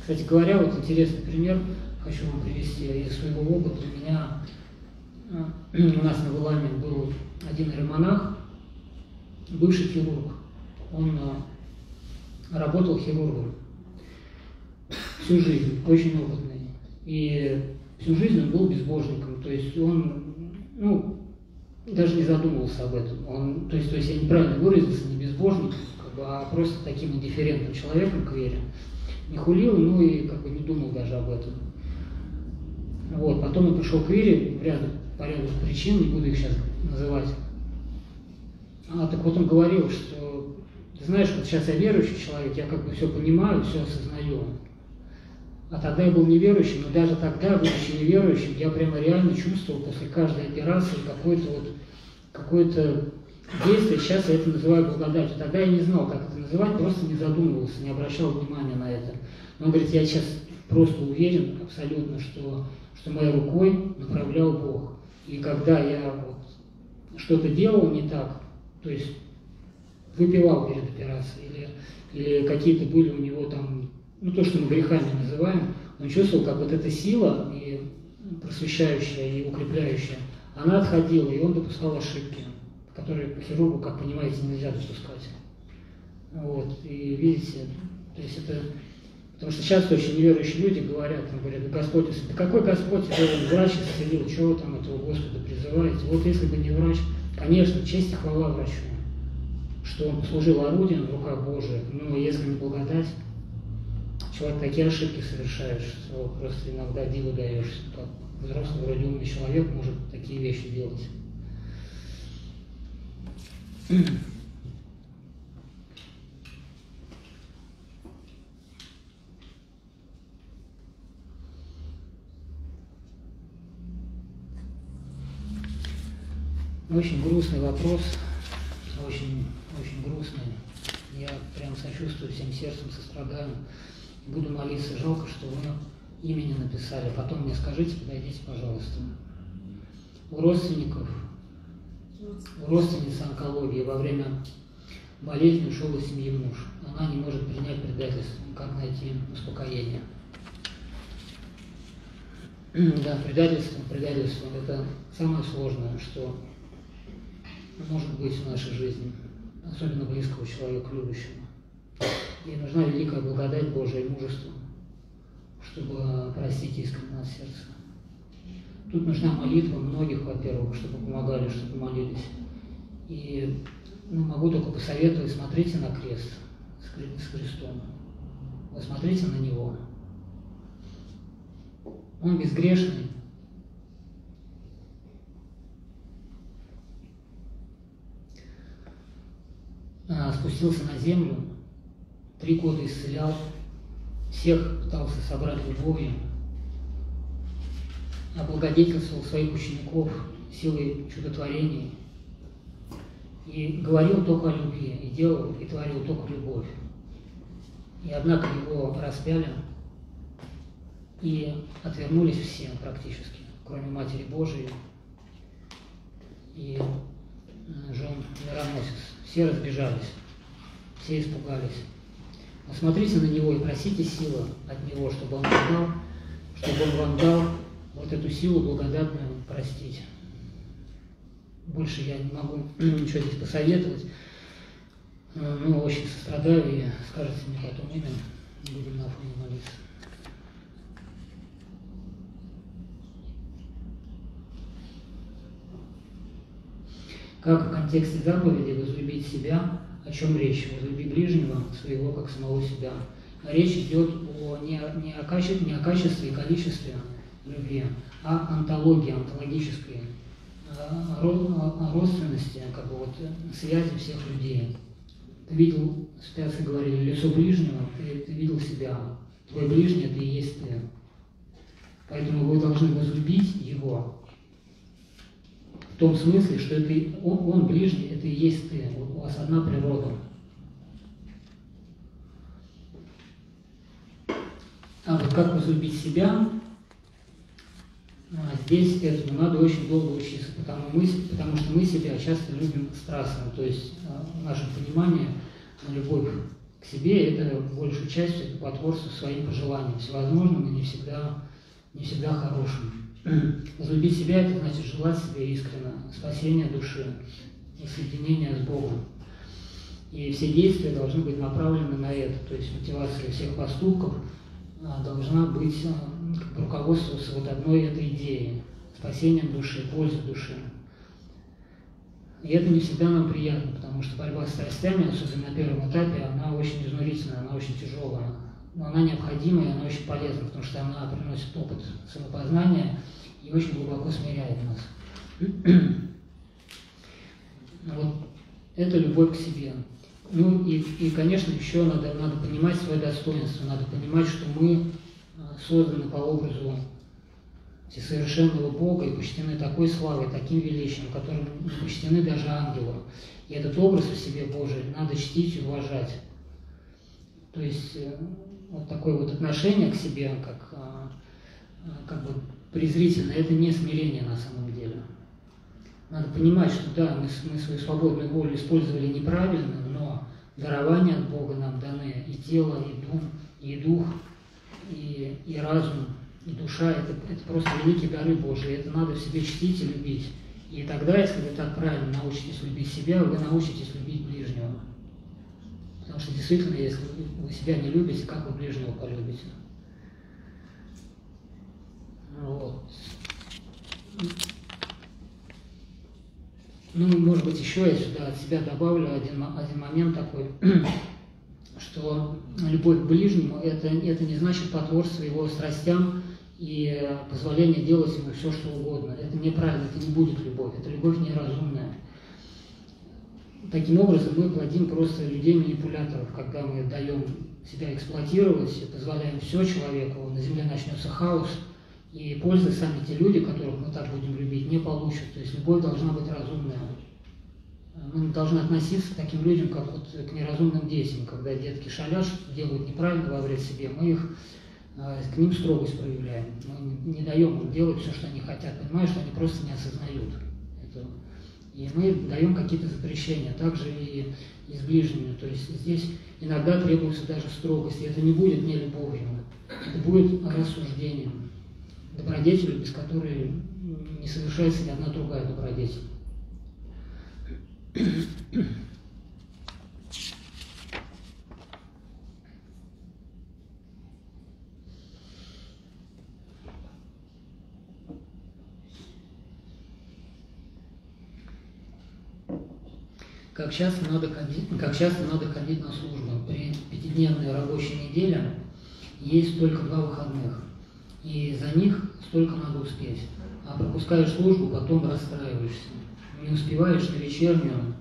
Speaker 1: Кстати говоря, вот интересный пример хочу вам привести из своего опыта. У меня, [clears throat] у нас на Выламе был один романах, бывший хирург. Он работал хирургом всю жизнь, очень опытный. И всю жизнь он был безбожником, то есть он, ну, даже не задумывался об этом. Он, то есть, то есть я неправильно выразился, не безбожник, как бы, а просто таким индифферентным человеком к вере. Не хулил, ну и как бы не думал даже об этом. Вот, потом он пришел к вере, ряду, по ряду причин, не буду их сейчас называть. А, так вот он говорил, что ты знаешь, вот сейчас я верующий человек, я как бы все понимаю, все осознаю. А тогда я был неверующим, но даже тогда, будучи неверующим, я прямо реально чувствовал после каждой операции какое-то вот какое-то действие, сейчас я это называю благодатью. Тогда я не знал, как это называть, просто не задумывался, не обращал внимания на это. Но он говорит, я сейчас просто уверен абсолютно, что, что моей рукой направлял Бог. И когда я вот что-то делал не так, то есть выпивал перед операцией, или, или какие-то были у него там, ну то, что мы грехами называем, он чувствовал, как вот эта сила, и просвещающая, и укрепляющая, она отходила, и он допускал ошибки, которые по хирургу, как понимаете, нельзя допускать. Вот, и видите, то есть это Потому что часто очень неверующие люди говорят, там, говорят, Господь, да какой Господь, это врач исцелил, чего вы там этого Господа призываете? Вот если бы не врач, конечно, честь и хвала врачу что он послужил орудием в руках Божиих, но если не благодать, человек такие ошибки совершает, что просто иногда диву даешься, как взрослый вроде умный человек может такие вещи делать. Очень грустный вопрос, очень очень грустная. Я прям сочувствую всем сердцем, сострадаю. Буду молиться. Жалко, что вы имя не написали. Потом мне скажите, подойдите, пожалуйста. У родственников, у родственницы онкологии во время болезни ушел из семьи муж. Она не может принять предательство. Как найти успокоение? [clears throat] Да, предательство, предательство – это самое сложное, что может быть в нашей жизни особенно близкого человека, любящего. И нужна великая благодать Божия и мужество, чтобы простить искренне от сердца. Тут нужна молитва многих, во-первых, чтобы помогали, чтобы молились. И ну, могу только посоветовать, смотрите на крест с крестом. Вы смотрите на него. Он безгрешный, А, спустился на землю, три года исцелял, всех пытался собрать любовью, облагодетельствовал своих учеников силой чудотворений и говорил только о любви, и делал, и творил только любовь. И однако его распяли, и отвернулись все практически, кроме Матери Божией и жен мироносец. Все разбежались, все испугались. Посмотрите на него и просите силы от него, чтобы он вам дал, чтобы он вам дал вот эту силу благодатную простить. Больше я не могу [clears throat] ничего здесь посоветовать. Ну, очень сострадаю и скажете мне потом имя, будем на фоне молиться. Как в контексте заповеди возлюбить себя, о чем речь? Возлюби ближнего своего, как самого себя. Речь идет о, не, не, о качестве, не о качестве и количестве любви, а антологии, антологической родственности, как бы вот связи всех людей. Ты видел, спяцы говорили, лицо ближнего, ты, ты видел себя. Твой ближний – это и есть ты. Поэтому вы должны возлюбить его том смысле, что это он, он ближний, это и есть ты. У вас одна природа. А вот как возлюбить себя, а здесь этому надо очень долго учиться, потому, мы, потому что мы себя часто любим страстно, то есть а, наше понимание на любовь к себе это большую часть это потворство своим пожеланиям, всевозможным и не всегда, не всегда хорошим. Возлюбить себя это значит желать себе искренне спасения души и соединения с Богом. И все действия должны быть направлены на это, то есть мотивация всех поступков а, должна быть руководствоваться вот одной этой идеей – спасением души, пользой души. И это не всегда нам приятно, потому что борьба с страстями, особенно на первом этапе, она очень изнурительная, она очень тяжелая. Но она необходима и она очень полезна, потому что она приносит опыт самопознания и очень глубоко смиряет нас. [clears throat] вот это любовь к себе. Ну и, и конечно, еще надо, надо понимать свое достоинство, надо понимать, что мы созданы по образу всесовершенного Бога и почтены такой славой, таким величием, которым не почтены даже ангелы. И этот образ в себе Божий надо чтить и уважать. То есть э, вот такое вот отношение к себе, как, а, а, как бы презрительно, это не смирение на самом деле. Надо понимать, что да, мы, мы свою свободную волю использовали неправильно, но дарования от Бога нам даны и тело, и дум, и дух – и, и разум, и душа это, – это просто великие дары Божии. Это надо в себе чтить и любить. И тогда, если вы так правильно научитесь любить себя, вы научитесь любить ближнего. Потому что действительно, если вы себя не любите, как вы ближнего полюбите? Вот. Ну, может быть, еще я сюда от себя добавлю один, один момент такой [clears throat] что любовь к ближнему это, это не значит потворство его страстям и позволение делать ему все, что угодно. Это неправильно, это не будет любовь, это любовь неразумная. Таким образом, мы плодим просто людей-манипуляторов, когда мы даем себя эксплуатировать, позволяем все человеку, на земле начнется хаос, и пользы сами те люди, которых мы так будем любить, не получат. То есть любовь должна быть разумная мы должны относиться к таким людям, как вот к неразумным детям, когда детки шалят, делают неправильно, во вред себе, мы их э, к ним строгость проявляем. Мы не даем им делать все, что они хотят, понимая, что они просто не осознают этого. И мы даем какие-то запрещения, также и, и с ближними. То есть здесь иногда требуется даже строгость, и это не будет не любовью, это будет рассуждением, добродетелью, без которой не совершается ни одна другая добродетель. Как часто, надо ходить, как часто надо ходить на службу? При пятидневной рабочей неделе есть только два выходных, и за них столько надо успеть. А пропускаешь службу, потом расстраиваешься не успеваешь на вечернюю,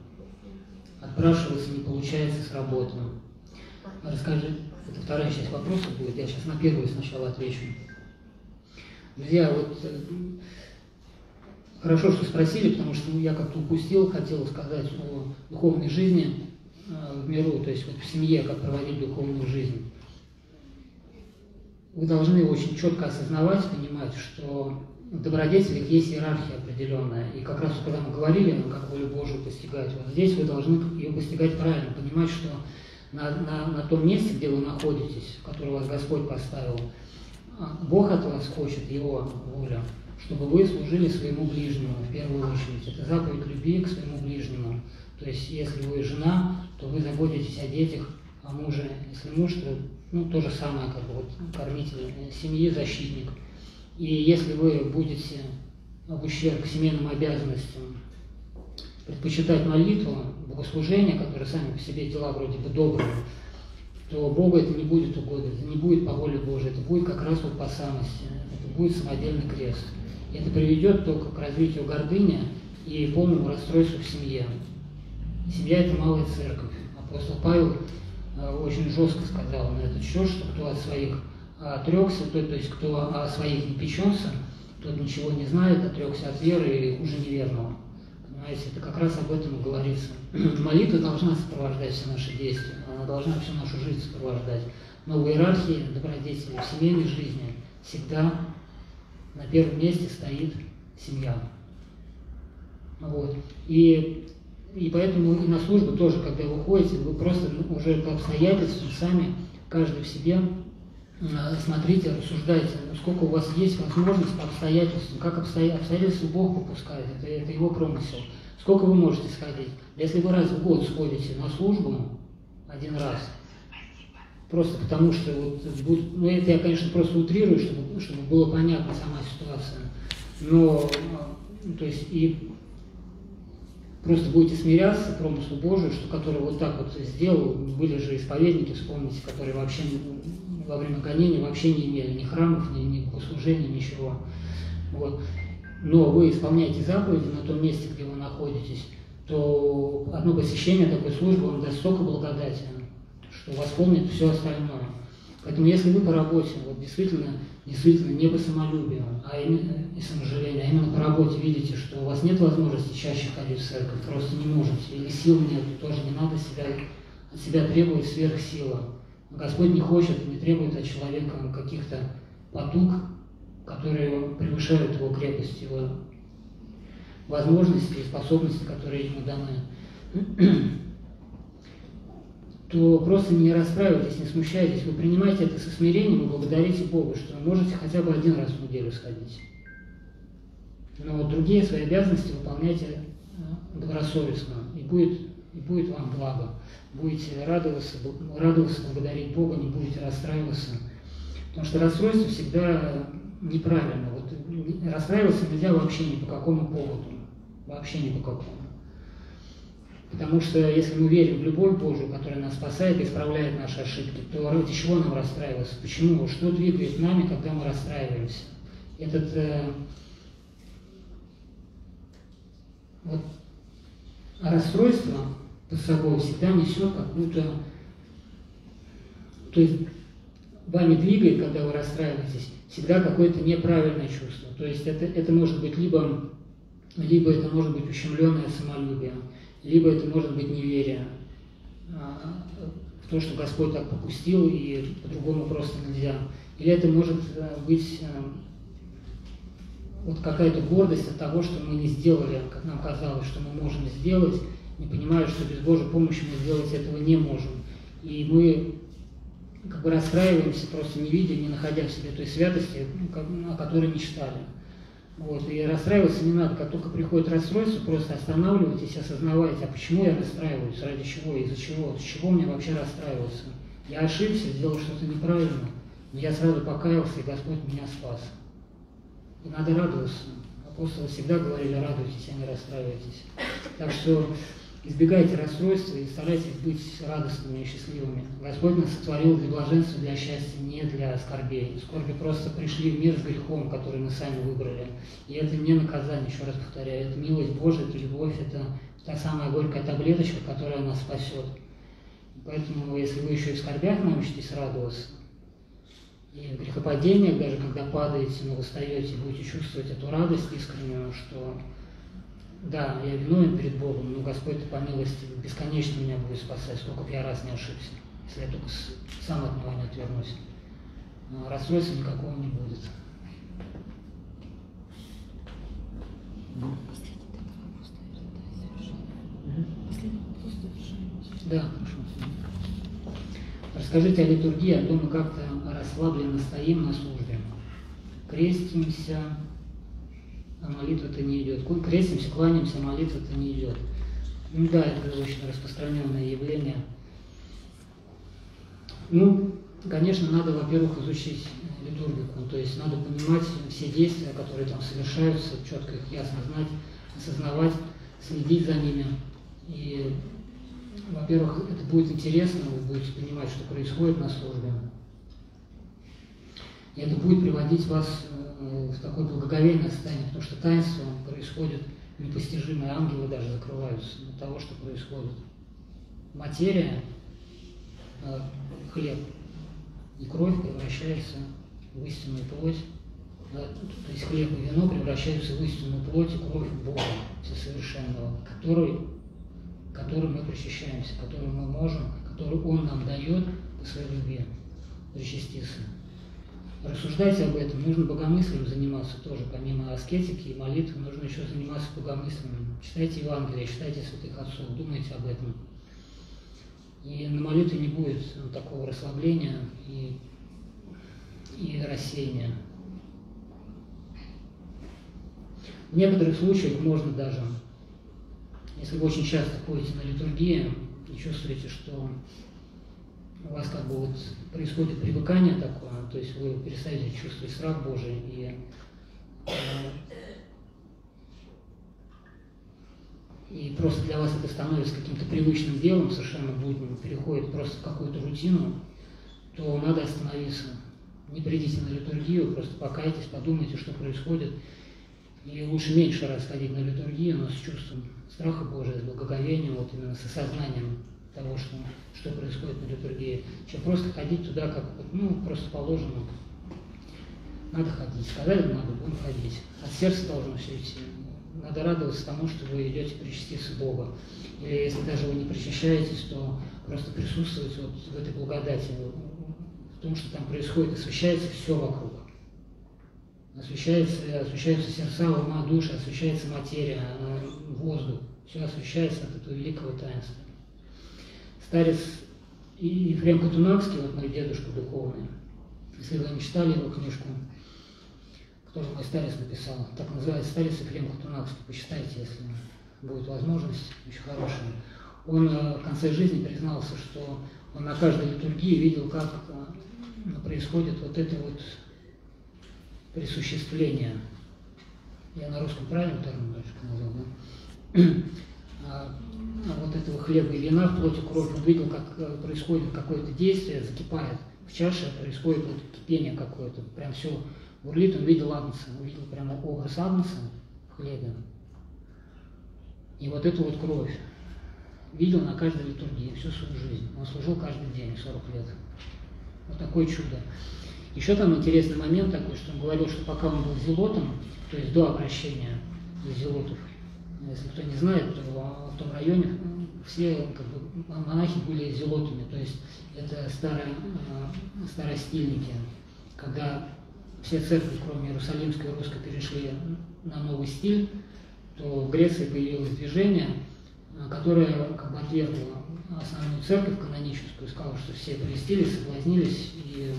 Speaker 1: отпрашиваться не получается с работы. Расскажи, это вторая часть вопроса будет, я сейчас на первую сначала отвечу. Друзья, вот э, хорошо, что спросили, потому что я как-то упустил, хотел сказать о духовной жизни э, в миру, то есть вот в семье, как проводить духовную жизнь. Вы должны очень четко осознавать, понимать, что в добродетелях есть иерархия определенная. И как раз когда мы говорили, ну, как волю Божию постигать, вот здесь вы должны ее постигать правильно, понимать, что на, на, на том месте, где вы находитесь, которое вас Господь поставил, а, Бог от вас хочет, Его воля, чтобы вы служили своему ближнему в первую очередь. Это заповедь любви к своему ближнему. То есть, если вы жена, то вы заботитесь о детях, о муже. Если муж, то ну, то же самое, как вот кормитель семьи, защитник – и если вы будете в ущерб семейным обязанностям предпочитать молитву, богослужение, которые сами по себе дела вроде бы добрые, то Богу это не будет угодно, это не будет по воле Божией, это будет как раз вот по самости, это будет самодельный крест. Это приведет только к развитию гордыни и полному расстройству в семье. Семья – это малая церковь. Апостол Павел э, очень жестко сказал на этот счет, что кто от своих отрекся, то, то есть кто о своих не печется, тот ничего не знает, отрекся от веры и хуже неверного. Понимаете, это как раз об этом и говорится. [clears throat] Молитва должна сопровождать все наши действия, она должна всю нашу жизнь сопровождать. Но в иерархии добродетели, в семейной жизни всегда на первом месте стоит семья. Вот. И, и поэтому и на службу тоже, когда вы ходите, вы просто уже по обстоятельствам сами, каждый в себе, а, смотрите, рассуждайте, сколько у вас есть возможность по обстоятельствам, как обстоятельства Бог попускает, это, это его промысел. Сколько вы можете сходить? Если вы раз в год сходите на службу, один раз, просто потому что вот, ну это я, конечно, просто утрирую, чтобы, чтобы было понятно сама ситуация, но, а, то есть, и просто будете смиряться промыслу Божию, что который вот так вот сделал, были же исповедники, вспомните, которые вообще во время гонения вообще не имели ни храмов, ни, ни богослужения, ничего. Вот. Но вы исполняете заповеди на том месте, где вы находитесь, то одно посещение такой службы вам даст столько благодати, что восполнит все остальное. Поэтому если вы по работе, вот действительно, действительно не по самолюбию, а именно и саможалению, а именно по работе видите, что у вас нет возможности чаще ходить в церковь, просто не можете, или сил нет, тоже не надо себя, от себя требовать сверхсила. Господь не хочет, не требует от человека каких-то потуг, которые превышают его крепость, его возможности и способности, которые ему даны то просто не расстраивайтесь, не смущайтесь, вы принимаете это со смирением и благодарите Бога, что вы можете хотя бы один раз в неделю сходить. Но другие свои обязанности выполняйте э, добросовестно, и будет, и будет вам благо. Будете радоваться, радоваться, благодарить Бога, не будете расстраиваться. Потому что расстройство всегда неправильно. Вот расстраиваться нельзя вообще ни по какому поводу. Вообще ни по какому. Потому что если мы верим в любовь Божию, которая нас спасает и исправляет наши ошибки, то ради чего нам расстраиваться? Почему? Что двигает нами, когда мы расстраиваемся? Этот э, вот, расстройство под собой всегда несет какую-то... То есть вами двигает, когда вы расстраиваетесь, всегда какое-то неправильное чувство. То есть это, это может быть либо, либо это может быть ущемленное самолюбие, либо это может быть неверие а, в то, что Господь так попустил, и по-другому просто нельзя. Или это может э, быть э, вот какая-то гордость от того, что мы не сделали, как нам казалось, что мы можем сделать, не понимая, что без Божьей помощи мы сделать этого не можем. И мы как бы расстраиваемся, просто не видя, не находя в себе той святости, о которой мечтали. Вот, и расстраиваться не надо. Как только приходит расстройство, просто останавливайтесь, осознавайте, а почему я расстраиваюсь, ради чего, из-за чего, с чего мне вообще расстраиваться. Я ошибся, сделал что-то неправильно, но я сразу покаялся, и Господь меня спас. И надо радоваться. Апостолы всегда говорили, радуйтесь, а не расстраивайтесь. Так что Избегайте расстройства и старайтесь быть радостными и счастливыми. Господь нас сотворил для блаженства, для счастья, не для скорбей. Скорби просто пришли в мир с грехом, который мы сами выбрали. И это не наказание, еще раз повторяю, это милость Божия, это любовь, это та самая горькая таблеточка, которая нас спасет. Поэтому, если вы еще и в скорбях научитесь радоваться, и в грехопадениях, даже когда падаете, но вы встаете, будете чувствовать эту радость искреннюю, что да, я виновен перед Богом, но Господь по милости бесконечно меня будет спасать, сколько бы я раз не ошибся, если я только сам от него не отвернусь. Но расстройства никакого не будет. Да, хорошо. Расскажите о литургии, о том, как-то расслабленно стоим на службе. Крестимся, а молитва-то не идет. Крестимся, кланяемся, а молитва-то не идет. Ну да, это очень распространенное явление. Ну, конечно, надо, во-первых, изучить литургику, то есть надо понимать все действия, которые там совершаются, четко их ясно знать, осознавать, следить за ними. И во-первых, это будет интересно, вы будете понимать, что происходит на службе. И это будет приводить вас в такое благоговейное состояние, потому что таинство происходит непостижимые, ангелы даже закрываются от того, что происходит. Материя, э, хлеб и кровь превращается в истинную плоть, то есть хлеб и вино превращаются в истинную плоть и кровь Бога Всесовершенного, который, которым мы причащаемся, которым мы можем, который Он нам дает по своей любви причаститься. Рассуждайте об этом, нужно богомыслием заниматься тоже, помимо аскетики и молитвы, нужно еще заниматься богомыслием. Читайте Евангелие, читайте святых отцов, думайте об этом. И на молитве не будет такого расслабления и, и рассеяния. В некоторых случаях можно даже, если вы очень часто ходите на литургию и чувствуете, что у вас как бы вот происходит привыкание такое, то есть вы перестаете чувствовать страх Божий и э, и просто для вас это становится каким-то привычным делом, совершенно будним, переходит просто в какую-то рутину, то надо остановиться. Не придите на литургию, просто покайтесь, подумайте, что происходит, и лучше меньше раз ходить на литургию, но с чувством страха Божия, с благоговением, вот именно с осознанием того, что, что происходит на литургии, чем просто ходить туда, как ну, просто положено. Надо ходить. Сказали, надо, будем ходить. От сердца должно все идти. Надо радоваться тому, что вы идете причаститься Бога. Или если даже вы не причащаетесь, то просто присутствовать вот в этой благодати, в том, что там происходит, освещается все вокруг освещается, освещаются сердца, ума, душа, освещается материя, воздух. Все освещается от этого великого таинства. Старец Ефрем Катунакский, вот мой дедушка духовный, если вы не читали его книжку, которую мой старец написал, так называется «Старец Ефрем Катунакский», почитайте, если будет возможность, очень хорошая. Он э, в конце жизни признался, что он на каждой литургии видел, как э, происходит вот это вот присуществления. Я на русском правильно термин назвал, да? А, а вот этого хлеба и вина в плоти кровь, он видел, как э, происходит какое-то действие, закипает в чаше, происходит вот кипение какое-то, прям все бурлит, он видел Агнца, он видел прямо образ Агнца в хлебе. И вот эту вот кровь видел на каждой литургии всю свою жизнь. Он служил каждый день, 40 лет. Вот такое чудо. Еще там интересный момент такой, что он говорил, что пока он был зелотом, то есть до обращения зелотов, если кто не знает, то в том районе все как бы, монахи были зелотами, то есть это старые, э, старостильники, когда все церкви, кроме Иерусалимской и Русской, перешли на новый стиль, то в Греции появилось движение, э, которое как бы отвергло основную церковь каноническую, сказало, что все крестились, соблазнились и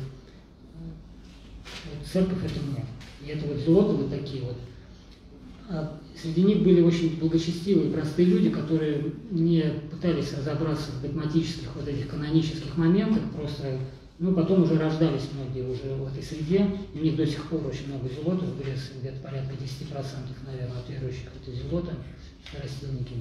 Speaker 1: вот церковь это мне. И это вот зелоты вот такие вот. А среди них были очень благочестивые, простые люди, которые не пытались разобраться в догматических вот этих канонических моментах, просто, ну, потом уже рождались многие уже в этой среде, и у них до сих пор очень много зелотов в Греции, где-то порядка 10%, наверное, от верующих это зелоты, растильники.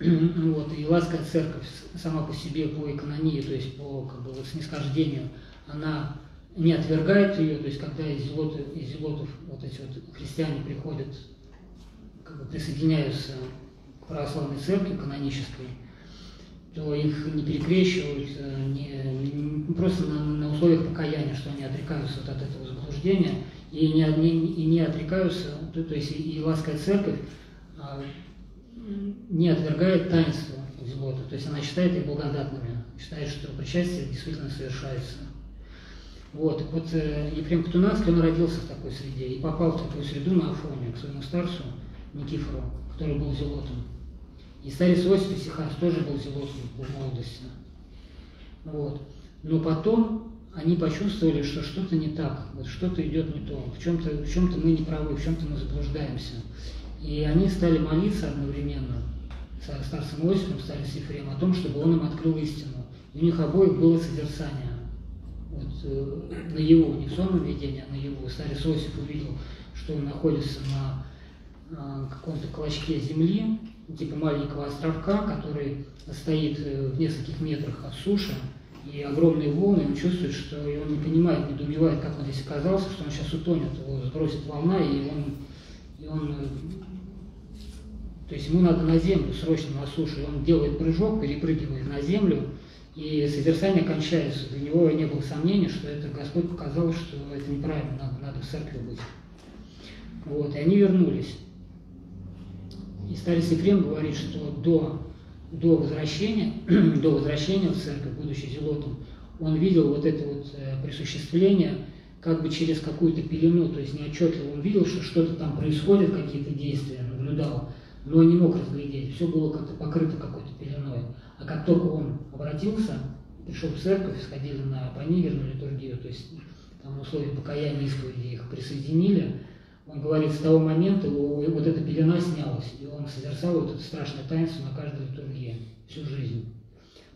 Speaker 1: [clears throat] Вот, и Лаская церковь сама по себе по экономии, то есть по как бы, вот, снисхождению, она не отвергает ее, то есть когда из зелотов, из зелотов вот эти вот христиане приходят, как бы присоединяются к православной церкви канонической, то их не перекрещивают, э, не, не, просто на, на условиях покаяния, что они отрекаются вот от этого заблуждения, и не, не, и не отрекаются, то, то есть и, и лаская церковь а, не отвергает таинство зелота, то есть она считает их благодатными, считает, что причастие действительно совершается. Вот, вот э, Ефрем Катунанский, он родился в такой среде и попал в такую среду на Афоне к своему старцу Никифору, который был зелотом. И старец Иосиф Исихас тоже был зелотом в молодости. Вот. Но потом они почувствовали, что что-то не так, вот что-то идет не то, в чем-то чем мы не правы, в чем-то мы заблуждаемся. И они стали молиться одновременно с старцем Иосифом, старцем Ефремом о том, чтобы он им открыл истину. И у них обоих было созерцание вот, э, на его, не в сонном видении, а на его. Старец Иосиф увидел, что он находится на каком-то клочке земли, типа маленького островка, который стоит э, в нескольких метрах от суши, и огромные волны, он чувствует, что и он не понимает, не добивает, как он здесь оказался, что он сейчас утонет, его сбросит волна, и он, и он э, то есть ему надо на землю, срочно на сушу, и он делает прыжок, перепрыгивает на землю, и созерцание кончается. Для него не было сомнений, что это Господь показал, что это неправильно, надо, надо в церкви быть. Вот, и они вернулись. И старец Ефрем говорит, что до, до, возвращения, [clears throat] до возвращения в церковь, будучи зелотом, он видел вот это вот э, присуществление как бы через какую-то пелену, то есть неотчетливо он видел, что что-то там происходит, какие-то действия, наблюдал, но не мог разглядеть, все было как-то покрыто какой-то пеленой. Как только он обратился, пришел в церковь, сходили на панигерную литургию, то есть там условия покаяния исповеди их присоединили, он говорит, с того момента вот эта пелена снялась, и он созерцал вот это страшное таинство на каждой литургии всю жизнь.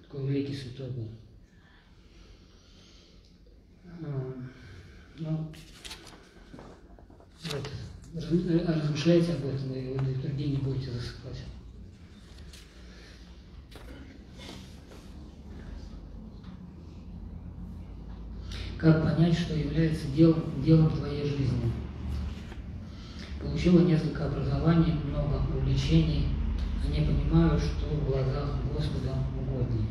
Speaker 1: Такой великий святой был. А, ну, вот, размышляйте об этом, и в литургии не будете засыпать. Как понять, что является делом, делом твоей жизни? Получила несколько образований, много увлечений, а не понимаю, что в глазах Господа угодно.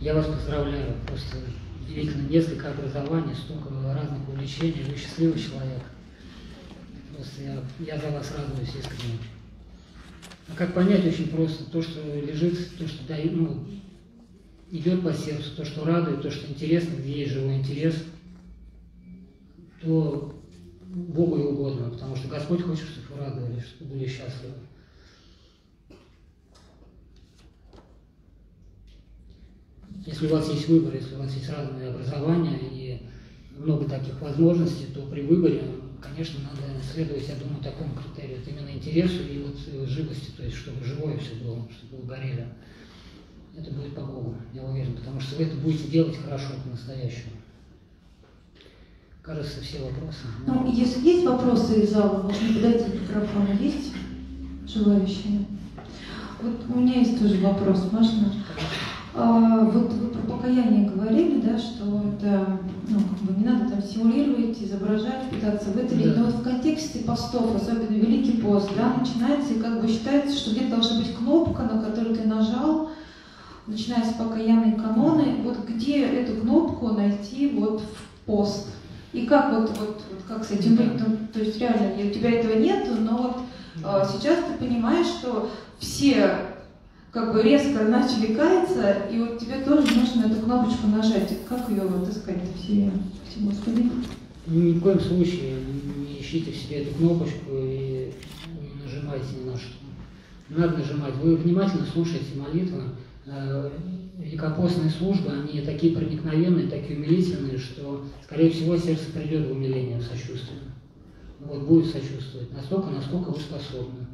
Speaker 1: Я вас поздравляю, просто удивительно, несколько образований, столько разных увлечений, вы счастливый человек. Просто я, я за вас радуюсь искренне. А как понять очень просто, то, что лежит, то, что дает, ну, идет по сердцу, то, что радует, то, что интересно, где есть живой интерес, то Богу и угодно, потому что Господь хочет, чтобы вы радовались, чтобы были счастливы. Если у вас есть выбор, если у вас есть разные образования и много таких возможностей, то при выборе, конечно, надо следовать, я думаю, такому критерию. Это именно интересу и вот живости, то есть чтобы живое все было, чтобы вы горели. Это будет по Богу, я уверен, потому что вы это будете делать хорошо, по-настоящему. Кажется, все вопросы.
Speaker 2: Ну, если есть вопросы из зала, можно подойти к микрофону. Есть желающие? Вот у меня есть тоже вопрос, можно? А, вот вы про покаяние говорили, да, что это, ну, как бы не надо там симулировать, изображать, пытаться выделить. Да. Но вот в контексте постов, особенно Великий пост, да, начинается и как бы считается, что где-то должна быть кнопка, на которую ты нажал, начиная с покаянной каноны, вот где эту кнопку найти вот в пост? И как вот, вот, вот как с этим быть? Ну, то есть реально, у тебя этого нет, но вот а, сейчас ты понимаешь, что все как бы резко начали каяться, и вот тебе тоже нужно эту кнопочку нажать. Как ее вот искать в себе? Господи.
Speaker 1: Ни в коем случае не ищите в себе эту кнопочку и нажимайте ни на что. Надо нажимать. Вы внимательно слушаете молитву, Э, великопостные службы, они такие проникновенные, такие умилительные, что, скорее всего, сердце придет в умиление, в сочувствие. Вот, будет сочувствовать настолько, насколько вы способны.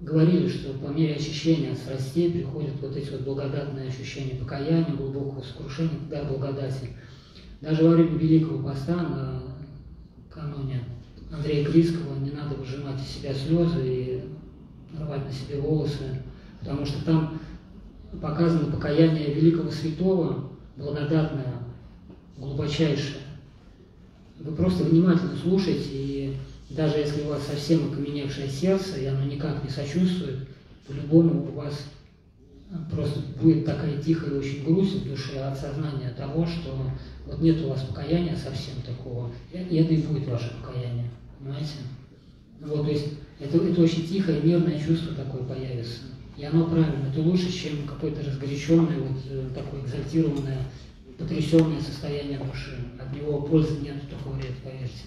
Speaker 1: Говорили, что по мере очищения от страстей приходят вот эти вот благодатные ощущения покаяния, глубокого сокрушения, да, благодати. Даже во время Великого Поста на каноне Андрея Криского не надо выжимать из себя слезы и рвать на себе волосы, потому что там показано покаяние великого святого, благодатное, глубочайшее. Вы просто внимательно слушаете, и даже если у вас совсем окаменевшее сердце, и оно никак не сочувствует, по-любому у вас просто будет такая тихая очень грусть в душе от сознания того, что вот нет у вас покаяния совсем такого, и это и будет ваше покаяние, понимаете? Вот, то есть это, это очень тихое, мирное чувство такое появится. И оно правильно, это лучше, чем какое-то разгоряченное, вот э, такое экзальтированное, потрясенное состояние души. От него пользы нет, только вред, поверьте.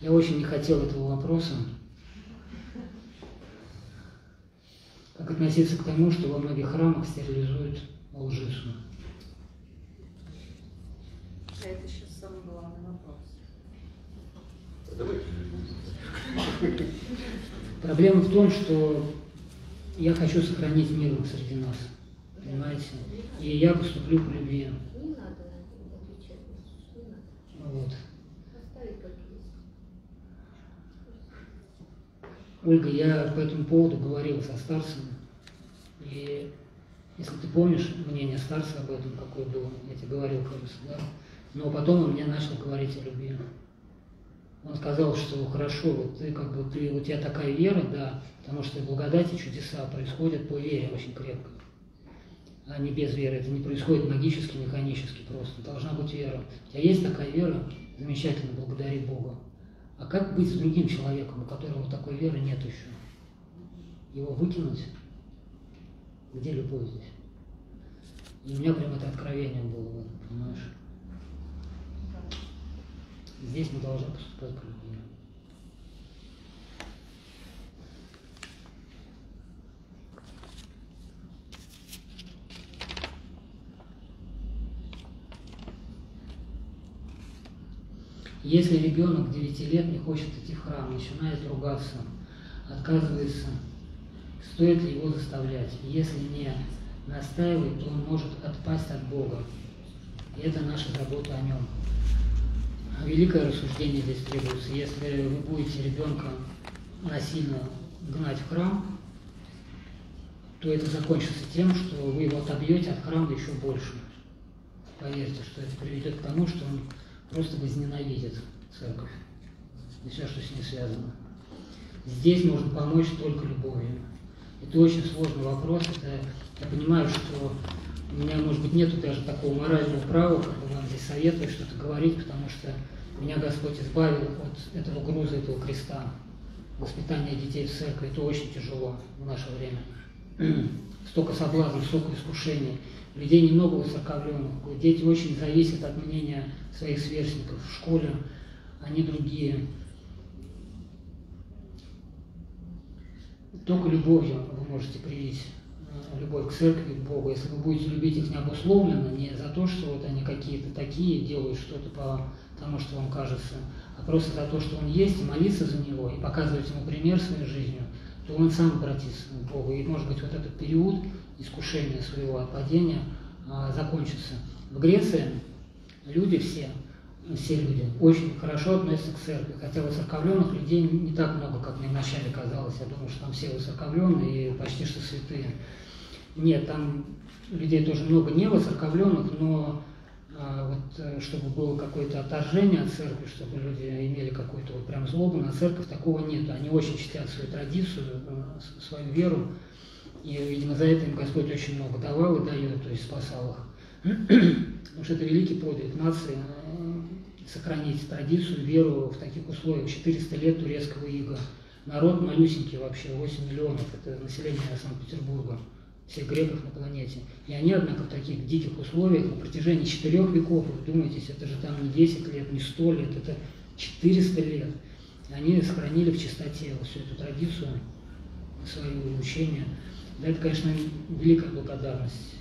Speaker 1: Я очень не хотел этого вопроса. Как относиться к тому, что во многих храмах стерилизуют лжицу.
Speaker 3: Это сейчас самый главный вопрос.
Speaker 1: Проблема в том, что я хочу сохранить мир среди нас, понимаете? И я поступлю по любви.
Speaker 4: Не надо отвечать, не надо.
Speaker 1: Вот.
Speaker 4: Оставить как есть.
Speaker 1: Ольга, я по этому поводу говорил со старцем, и если ты помнишь мнение старца об этом, какое было, я тебе говорил, кажется, да? Но потом он мне начал говорить о любви. Он сказал, что хорошо, вот ты как бы, ты, у тебя такая вера, да, потому что благодати чудеса происходят по вере очень крепко, а не без веры. Это не происходит магически, механически просто. Должна быть вера. У тебя есть такая вера, замечательно, благодари Бога. А как быть с другим человеком, у которого такой веры нет еще? Его выкинуть? Где любовь здесь? И у меня прям это откровение было, в этом, понимаешь? Здесь мы должны поступать по любви. Если ребенок 9 лет не хочет идти в храм, начинает ругаться, отказывается, стоит ли его заставлять? Если не настаивает, то он может отпасть от Бога. И это наша забота о нем. Великое рассуждение здесь требуется. Если вы будете ребенка насильно гнать в храм, то это закончится тем, что вы его отобьете от храма еще больше. Поверьте, что это приведет к тому, что он просто возненавидит церковь и все, что с ней связано. Здесь можно помочь только любовью. Это очень сложный вопрос. Это, я понимаю, что у меня, может быть, нету даже такого морального права, как бы вам здесь советую что-то говорить, потому что меня Господь избавил от этого груза, этого креста. Воспитание детей в церкви – это очень тяжело в наше время. [clears throat] Столько соблазнов, столько искушений. Людей немного высоковленных. Дети очень зависят от мнения своих сверстников. В школе они другие. Только любовью вы можете привить э, любовь к церкви, к Богу. Если вы будете любить их необусловленно, не за то, что вот они какие-то такие, делают что-то по тому, что вам кажется, а просто за то, что он есть, и молиться за него, и показывать ему пример своей жизнью, то он сам обратится к Богу. И, может быть, вот этот период искушения своего отпадения а, закончится. В Греции люди все, все люди очень хорошо относятся к церкви, хотя воцерковленных людей не так много, как мне вначале казалось. Я думал, что там все воцерковленные и почти что святые. Нет, там людей тоже много не воцерковленных, но а, вот, э, чтобы было какое-то отторжение от церкви, чтобы люди имели какую-то вот прям злобу на церковь, такого нет. Они очень чтят свою традицию, э, свою веру, и, видимо, за это им Господь очень много давал и дает, то есть спасал их. [clears throat] Потому что это великий подвиг нации э, сохранить традицию, веру в таких условиях. 400 лет турецкого ига. Народ малюсенький вообще, 8 миллионов, это население Санкт-Петербурга всех греков на планете. И они, однако, в таких диких условиях на протяжении четырех веков, вы думаете, это же там не 10 лет, не 100 лет, это 400 лет. Они сохранили в чистоте всю эту традицию, свое учение. Да, это, конечно, великая благодарность.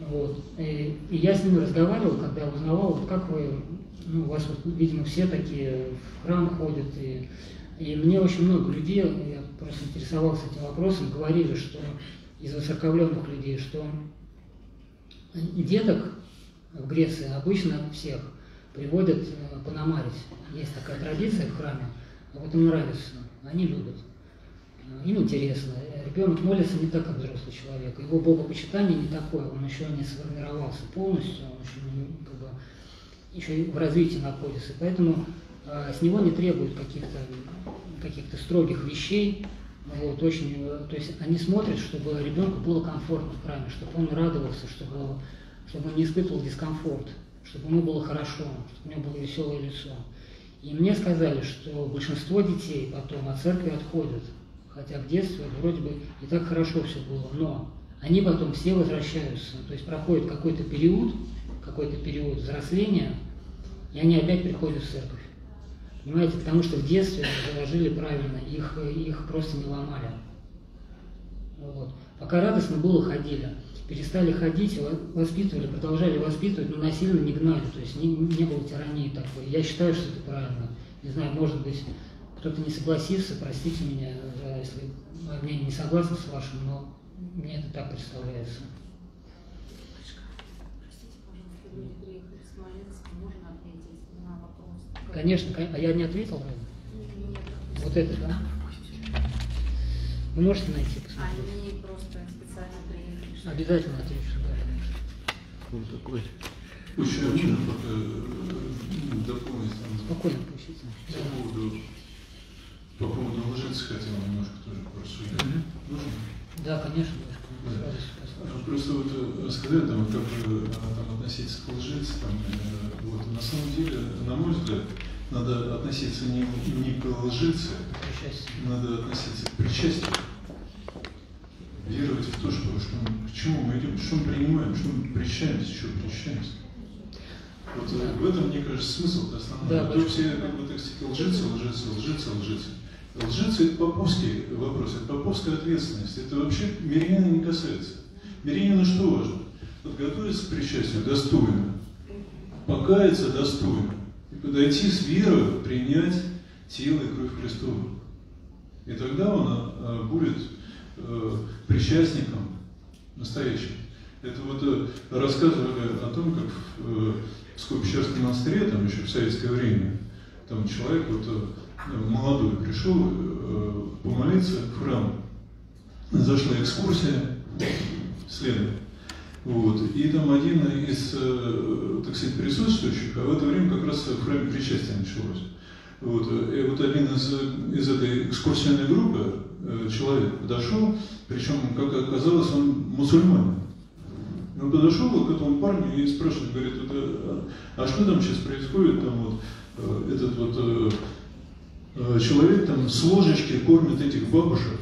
Speaker 1: Вот. И, и я с ними разговаривал, когда узнавал, вот как вы, ну, у вас, вот, видимо, все такие в храм ходят, и и мне очень много людей, я просто интересовался этим вопросом, говорили, что из воцерковленных людей, что деток в Греции обычно всех приводят э, пономарить. Есть такая традиция в храме, а вот им нравится, они любят. Им интересно. Ребенок молится не так, как взрослый человек. Его богопочитание не такое, он еще не сформировался полностью, он еще, как бы, еще в развитии находится. Поэтому а, с него не требуют каких-то каких-то строгих вещей. Вот, очень, то есть они смотрят, чтобы ребенку было комфортно в храме, чтобы он радовался, чтобы, чтобы он не испытывал дискомфорт, чтобы ему было хорошо, чтобы у него было веселое лицо. И мне сказали, что большинство детей потом от церкви отходят, хотя в детстве вроде бы и так хорошо все было, но они потом все возвращаются, то есть проходит какой-то период, какой-то период взросления, и они опять приходят в церковь. Понимаете, потому что в детстве заложили правильно, их, их просто не ломали. Вот. Пока радостно было, ходили. Перестали ходить, воспитывали, продолжали воспитывать, но насильно не гнали. То есть не, не было тирании такой. Я считаю, что это правильно. Не знаю, может быть, кто-то не согласится, простите меня, если мнение не согласно с вашим, но мне это так представляется.
Speaker 3: Простите, пожалуйста, люди приехали с Смоленска, можно ответить на вопрос?
Speaker 1: Конечно, кон- а я не ответил?
Speaker 3: Нет.
Speaker 1: Вот это, да? Вы можете найти, посмотреть?
Speaker 3: Они просто специально приехали.
Speaker 1: Обязательно отвечу, да, конечно.
Speaker 5: Он такой.
Speaker 6: Очень, очень только э, дополнить
Speaker 1: Спокойно пустите.
Speaker 6: по поводу, по поводу лжицы хотел немножко тоже порассуждать.
Speaker 1: Мгм.
Speaker 6: Нужно?
Speaker 1: Да, конечно,
Speaker 6: Да. А Просто вот э, сказать, там, как э, там, относиться к лжице, там, э, вот, на самом деле, на мой взгляд, надо относиться не, не к лжице,
Speaker 1: Причастие.
Speaker 6: надо относиться к причастию. Веровать в то, что, что мы- к чему мы идем, что мы принимаем, что мы причащаемся, что причащаемся. Вот э, в этом, мне кажется, смысл основной.
Speaker 1: Да,
Speaker 6: А то все, как бы, так сказать, лжицы, лжицы, лжицы, лжицы. Это поповский вопрос, это поповская ответственность. Это вообще мирянина не касается. Мирянину что важно? Подготовиться к причастию достойно, покаяться достойно и подойти с верой, принять тело и кровь Христову. И тогда он а, будет э, причастником настоящим. Это вот э, рассказывали о том, как в э, Скопищерском монастыре, там еще в советское время, там человек вот молодой пришел э, помолиться в храм. Зашла экскурсия следом. Вот. И там один из, э, так сказать, присутствующих, а в это время как раз в храме причастия началось. Вот. И вот один из, из этой экскурсионной группы э, человек подошел, причем, как оказалось, он мусульманин. Он подошел к этому парню и спрашивает, говорит, а что там сейчас происходит, там вот этот вот человек там с ложечки кормит этих бабушек.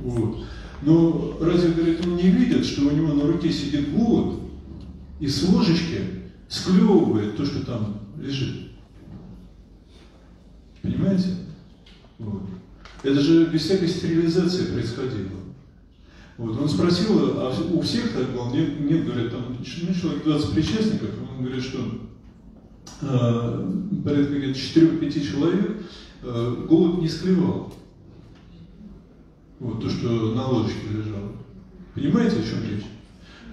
Speaker 6: Вот. Но разве, говорит, он не видит, что у него на руке сидит голубь и с ложечки склевывает то, что там лежит? Понимаете? Вот. Это же без всякой стерилизации происходило. Вот. Он спросил, а у всех так было? Нет, нет говорят, там ну, человек 20 причастников, он говорит, что э, порядка где-то 4-5 человек э, голубь не склевал. Вот то, что на ложечке лежало. Понимаете, о чем речь?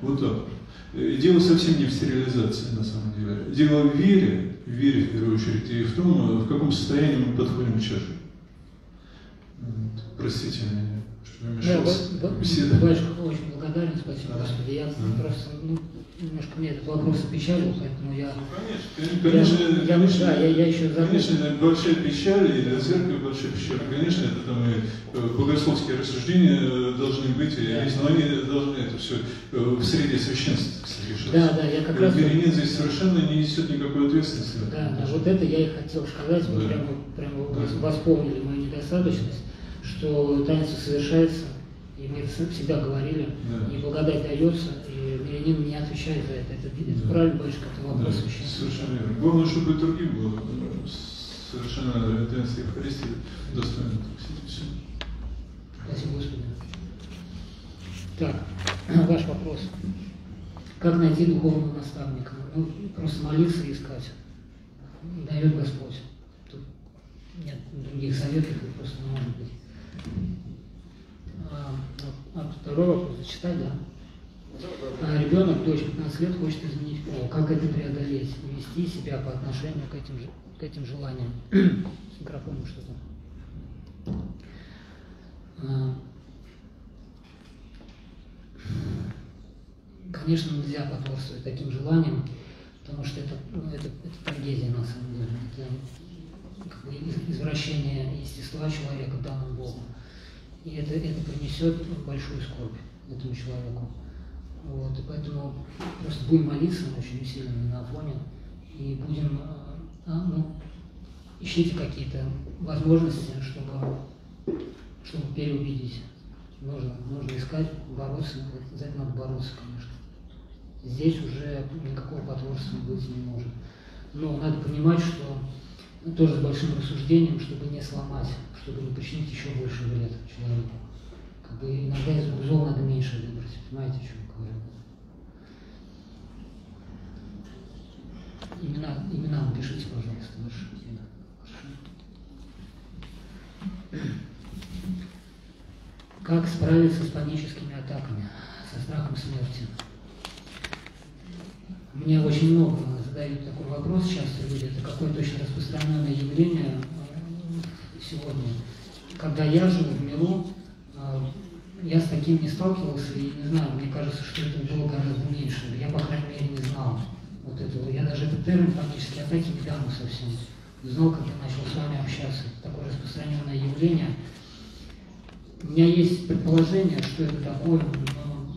Speaker 6: Вот так. И дело совсем не в стерилизации, на самом деле. Дело в вере, в вере в первую очередь, и в том, в каком состоянии мы подходим к чаше. Простите меня, что я
Speaker 1: Да,
Speaker 6: беседу.
Speaker 1: Батюшка очень благодарен, спасибо,
Speaker 6: Да.
Speaker 1: Господи. Я
Speaker 6: Да.
Speaker 1: просто, ну, немножко мне этот вопрос опечалил, поэтому я...
Speaker 6: Ну, конечно, конечно,
Speaker 1: Я- я-
Speaker 6: конечно,
Speaker 1: да, я- я еще забыл.
Speaker 6: конечно, большая печаль, и для церкви большая печаль. Конечно, это там и э, богословские рассуждения э, должны быть, и
Speaker 1: Да.
Speaker 6: но они должны это все в среде священства, кстати, решаться.
Speaker 1: Да, да, я как раз...
Speaker 6: Мирянин здесь совершенно не несет никакой ответственности.
Speaker 1: Да, да, вот это я и хотел сказать, вы
Speaker 6: Да.
Speaker 1: прямо, прямо
Speaker 6: Да.
Speaker 1: вос- восполнили мою недостаточность, что таинство совершается, и мы это всегда говорили,
Speaker 6: Да.
Speaker 1: и благодать дается, и мирянин не отвечает за это. Это, это
Speaker 6: Да.
Speaker 1: правильно, батюшка, это
Speaker 6: Да,
Speaker 1: вопрос священства.
Speaker 6: совершенно верно. Главное, чтобы и другим было э, совершенно таинство Евхаристии достойно. всё.
Speaker 1: Спасибо, Господи. Так, [clears throat] ваш вопрос. Как найти духовного наставника? Ну, просто молиться и искать. Дает Господь. Тут нет других советов, просто не может быть. А, вот, второй вопрос зачитать, да? А ребенок, дочь 15 лет, хочет изменить пол. Как это преодолеть? Вести себя по отношению к этим, к этим желаниям. С микрофоном что-то. А, Конечно, нельзя потворствовать таким желаниям, потому что это, ну, это, это трагедия на самом деле. Это как бы из- извращение естества человека данным Богом. И это, это принесет большую скорбь этому человеку. Вот, и поэтому просто будем молиться очень усиленно на фоне и будем, а, ну, ищите какие-то возможности, чтобы, чтобы переубедить. Нужно, нужно искать, бороться, за это надо бороться, конечно. Здесь уже никакого потворства быть не может. Но надо понимать, что тоже с большим рассуждением, чтобы не сломать, чтобы не причинить еще больше вред человеку. Как бы иногда из рук зол надо меньше выбрать. Понимаете, о чем я говорю? Имена, имена напишите, пожалуйста, ваши имена. Как справиться с паническими атаками, со страхом смерти? Мне очень много задают такой вопрос сейчас люди. Это какое-то очень распространенное явление сегодня. Когда я жил в миру, э, я с таким не сталкивался и не знаю, мне кажется, что это было гораздо меньше. Я, по крайней мере, не знал вот этого. Я даже этот термин панические атаки недавно совсем узнал, когда начал с вами общаться. Такое распространенное явление. У меня есть предположение, что это такое, но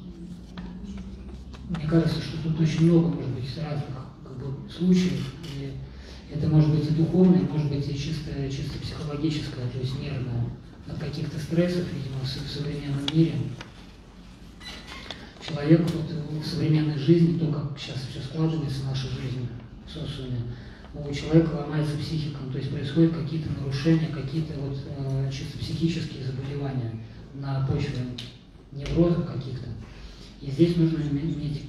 Speaker 1: мне кажется, что тут очень много, может быть, разных как бы, случаев. Это может быть и духовное, может быть и чисто, чисто психологическое, то есть нервное от каких-то стрессов, видимо, в современном мире. Человек вот, в современной жизни, то, как сейчас все складывается в нашей жизни, в социуме, у человека ломается психика, то есть происходят какие-то нарушения, какие-то вот э, чисто психические заболевания на почве неврозов каких-то. И здесь нужно медикамен...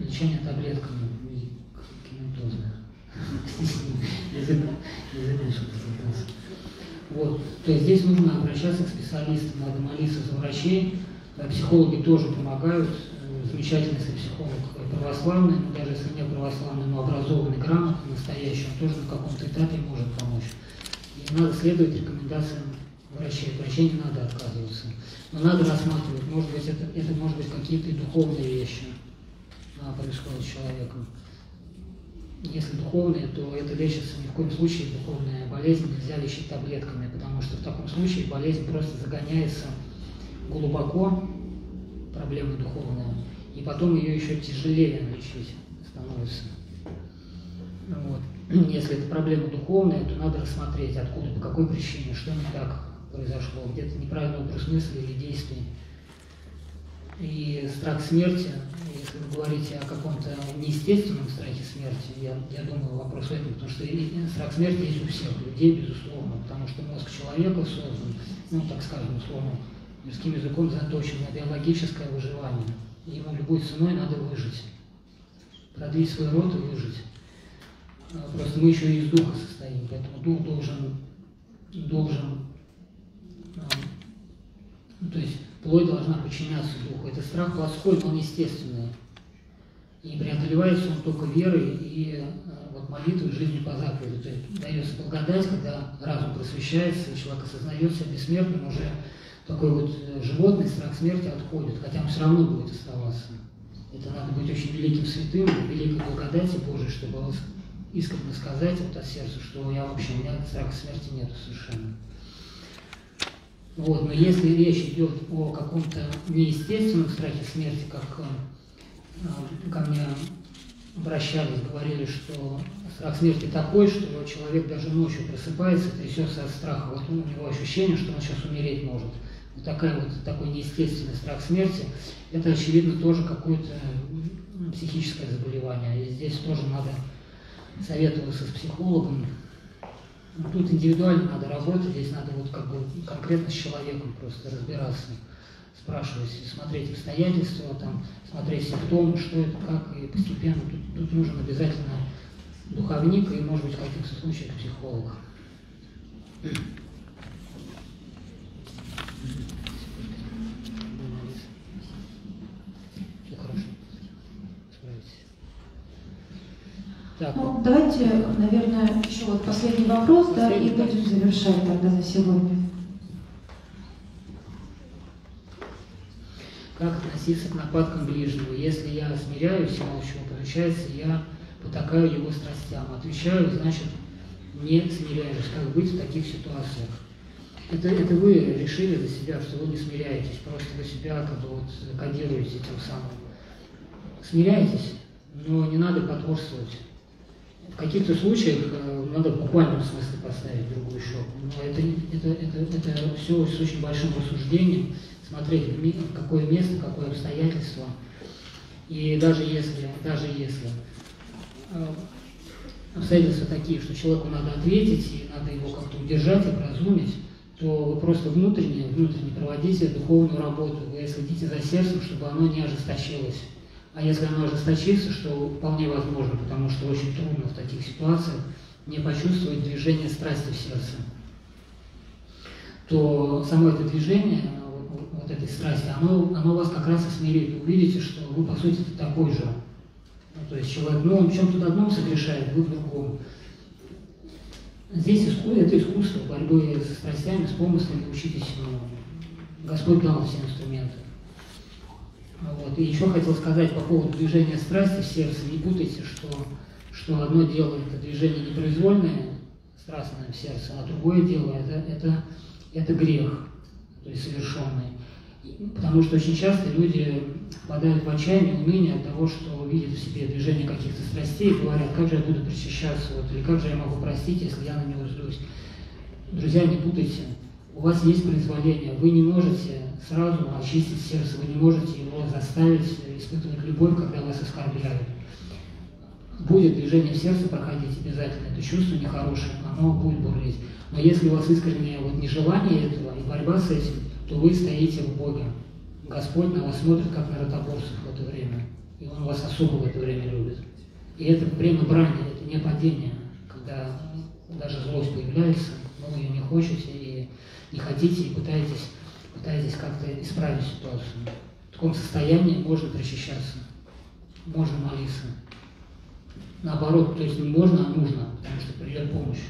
Speaker 1: лечение таблетками медикаментозное. Вот. То есть здесь нужно обращаться к специалистам, надо молиться за врачей. Психологи тоже помогают. Э, замечательный психолог православный, ну, даже если не православный, но образованный, грамотный, настоящий, он тоже на каком-то этапе может помочь. И надо следовать рекомендациям врачей. От врачей не надо отказываться. Но надо рассматривать, может быть, это, это может быть какие-то духовные вещи а, происходят с человеком. Если духовные, то это лечится ни в коем случае духовная болезнь нельзя лечить таблетками, потому что в таком случае болезнь просто загоняется глубоко, проблема духовная, и потом ее еще тяжелее лечить становится. Вот. [clears throat] Если это проблема духовная, то надо рассмотреть, откуда, по какой причине, что не так произошло, где-то неправильный образ мысли или действий. И страх смерти, если вы говорите о каком-то неестественном страхе смерти, я, я думаю, вопрос в этом, потому что страх смерти есть у всех людей, безусловно, потому что мозг человека создан, ну, так скажем, условно, мирским языком заточен на биологическое выживание. ему любой ценой надо выжить, продлить свой род и выжить. А, просто мы еще и из духа состоим, поэтому дух должен, должен а, ну, то есть плоть должна подчиняться духу. Это страх плоской, но он естественный. И преодолевается он только верой и э, вот, молитвой, жизнью по заповеди. То есть дается благодать, когда разум просвещается, и человек осознает себя бессмертным, уже такой вот э, животный страх смерти отходит, хотя он все равно будет оставаться. Это надо быть очень великим святым, великой благодати Божией, чтобы искренне сказать вот от сердца, что я вообще, у меня страха смерти нет совершенно. Вот, но если речь идет о каком-то неестественном страхе смерти, как э, ко мне обращались, говорили, что страх смерти такой, что человек даже ночью просыпается, трясется от страха, вот у него ощущение, что он сейчас умереть может. Вот такая вот, такой неестественный страх смерти, это, очевидно, тоже какое-то психическое заболевание. И здесь тоже надо советоваться с психологом, Тут индивидуально надо работать, здесь надо вот как бы конкретно с человеком просто разбираться, спрашивать, смотреть обстоятельства, там, смотреть симптомы, что это, как, и постепенно тут, тут нужен обязательно духовник и, может быть, в каких-то случаях психолог.
Speaker 2: Так. Ну, давайте, наверное, еще вот последний вопрос, последний, да, и будем завершать тогда на сегодня.
Speaker 1: Как относиться к нападкам ближнего? Если я смиряюсь и молчу, получается, я потакаю его страстям. Отвечаю, значит, не смиряюсь. Как быть в таких ситуациях? Это, это вы решили за себя, что вы не смиряетесь, просто вы себя как бы вот кодируете тем самым. Смиряйтесь, но не надо потворствовать. В каких-то случаях э, надо в смысле поставить другую щеку. Но это, это, это, это все с очень большим рассуждением, смотреть, какое место, какое обстоятельство. И даже если, даже если э, обстоятельства такие, что человеку надо ответить, и надо его как-то удержать, образумить, то вы просто внутренне, внутренне проводите духовную работу, вы следите за сердцем, чтобы оно не ожесточилось. А если оно ожесточится, что вполне возможно, потому что очень трудно в таких ситуациях не почувствовать движение страсти в сердце, то само это движение, вот, вот этой страсти, оно, оно вас как раз и смирит. Вы увидите, что вы, по сути, такой же. Ну, то есть человек, ну, он в чем-то одном согрешает, вы в другом. Здесь иску, это искусство борьбы со страстями, с помыслами, учитесь, ну, Господь дал все инструменты. Вот. И еще хотел сказать по поводу движения страсти в сердце. Не путайте, что, что одно дело это движение непроизвольное, страстное в сердце, а другое дело это, это, это грех, то есть совершенный. Потому что очень часто люди впадают в отчаяние, уныние от того, что видят в себе движение каких-то страстей и говорят, как же я буду причащаться, вот, или как же я могу простить, если я на него злюсь. Друзья, не путайте. У вас есть произволение, вы не можете сразу очистить сердце, вы не можете его заставить испытывать любовь, когда вас оскорбляют. Будет движение в сердце проходить обязательно, это чувство нехорошее, оно будет бурлить. Но если у вас искреннее вот нежелание этого и борьба с этим, то вы стоите в Боге. Господь на вас смотрит, как на ротоборцев в это время. И Он вас особо в это время любит. И это время брани, это не падение, когда даже злость появляется, но вы ее не хотите и не хотите, и пытаетесь, пытаетесь как-то исправить ситуацию. В таком состоянии можно причащаться, можно молиться. Наоборот, то есть не можно, а нужно, потому что придет помощь.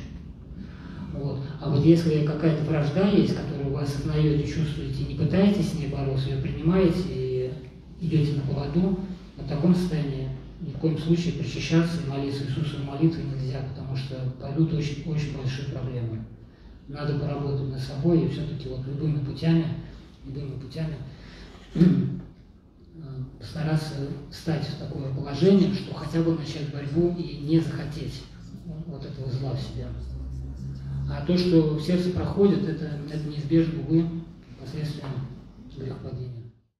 Speaker 1: Вот. А вот если какая-то вражда есть, которую вы осознаете, чувствуете, не пытаетесь с ней бороться, ее принимаете и идете на поводу, в таком состоянии ни в коем случае причащаться и молиться Иисусу молитвой нельзя, потому что пойдут очень, очень большие проблемы. Надо поработать над собой и все-таки вот любыми путями, любыми путями постараться встать в такое положение, что хотя бы начать борьбу и не захотеть вот этого зла в себя. А то, что в сердце проходит, это, это неизбежно, увы, последствия грехопадения.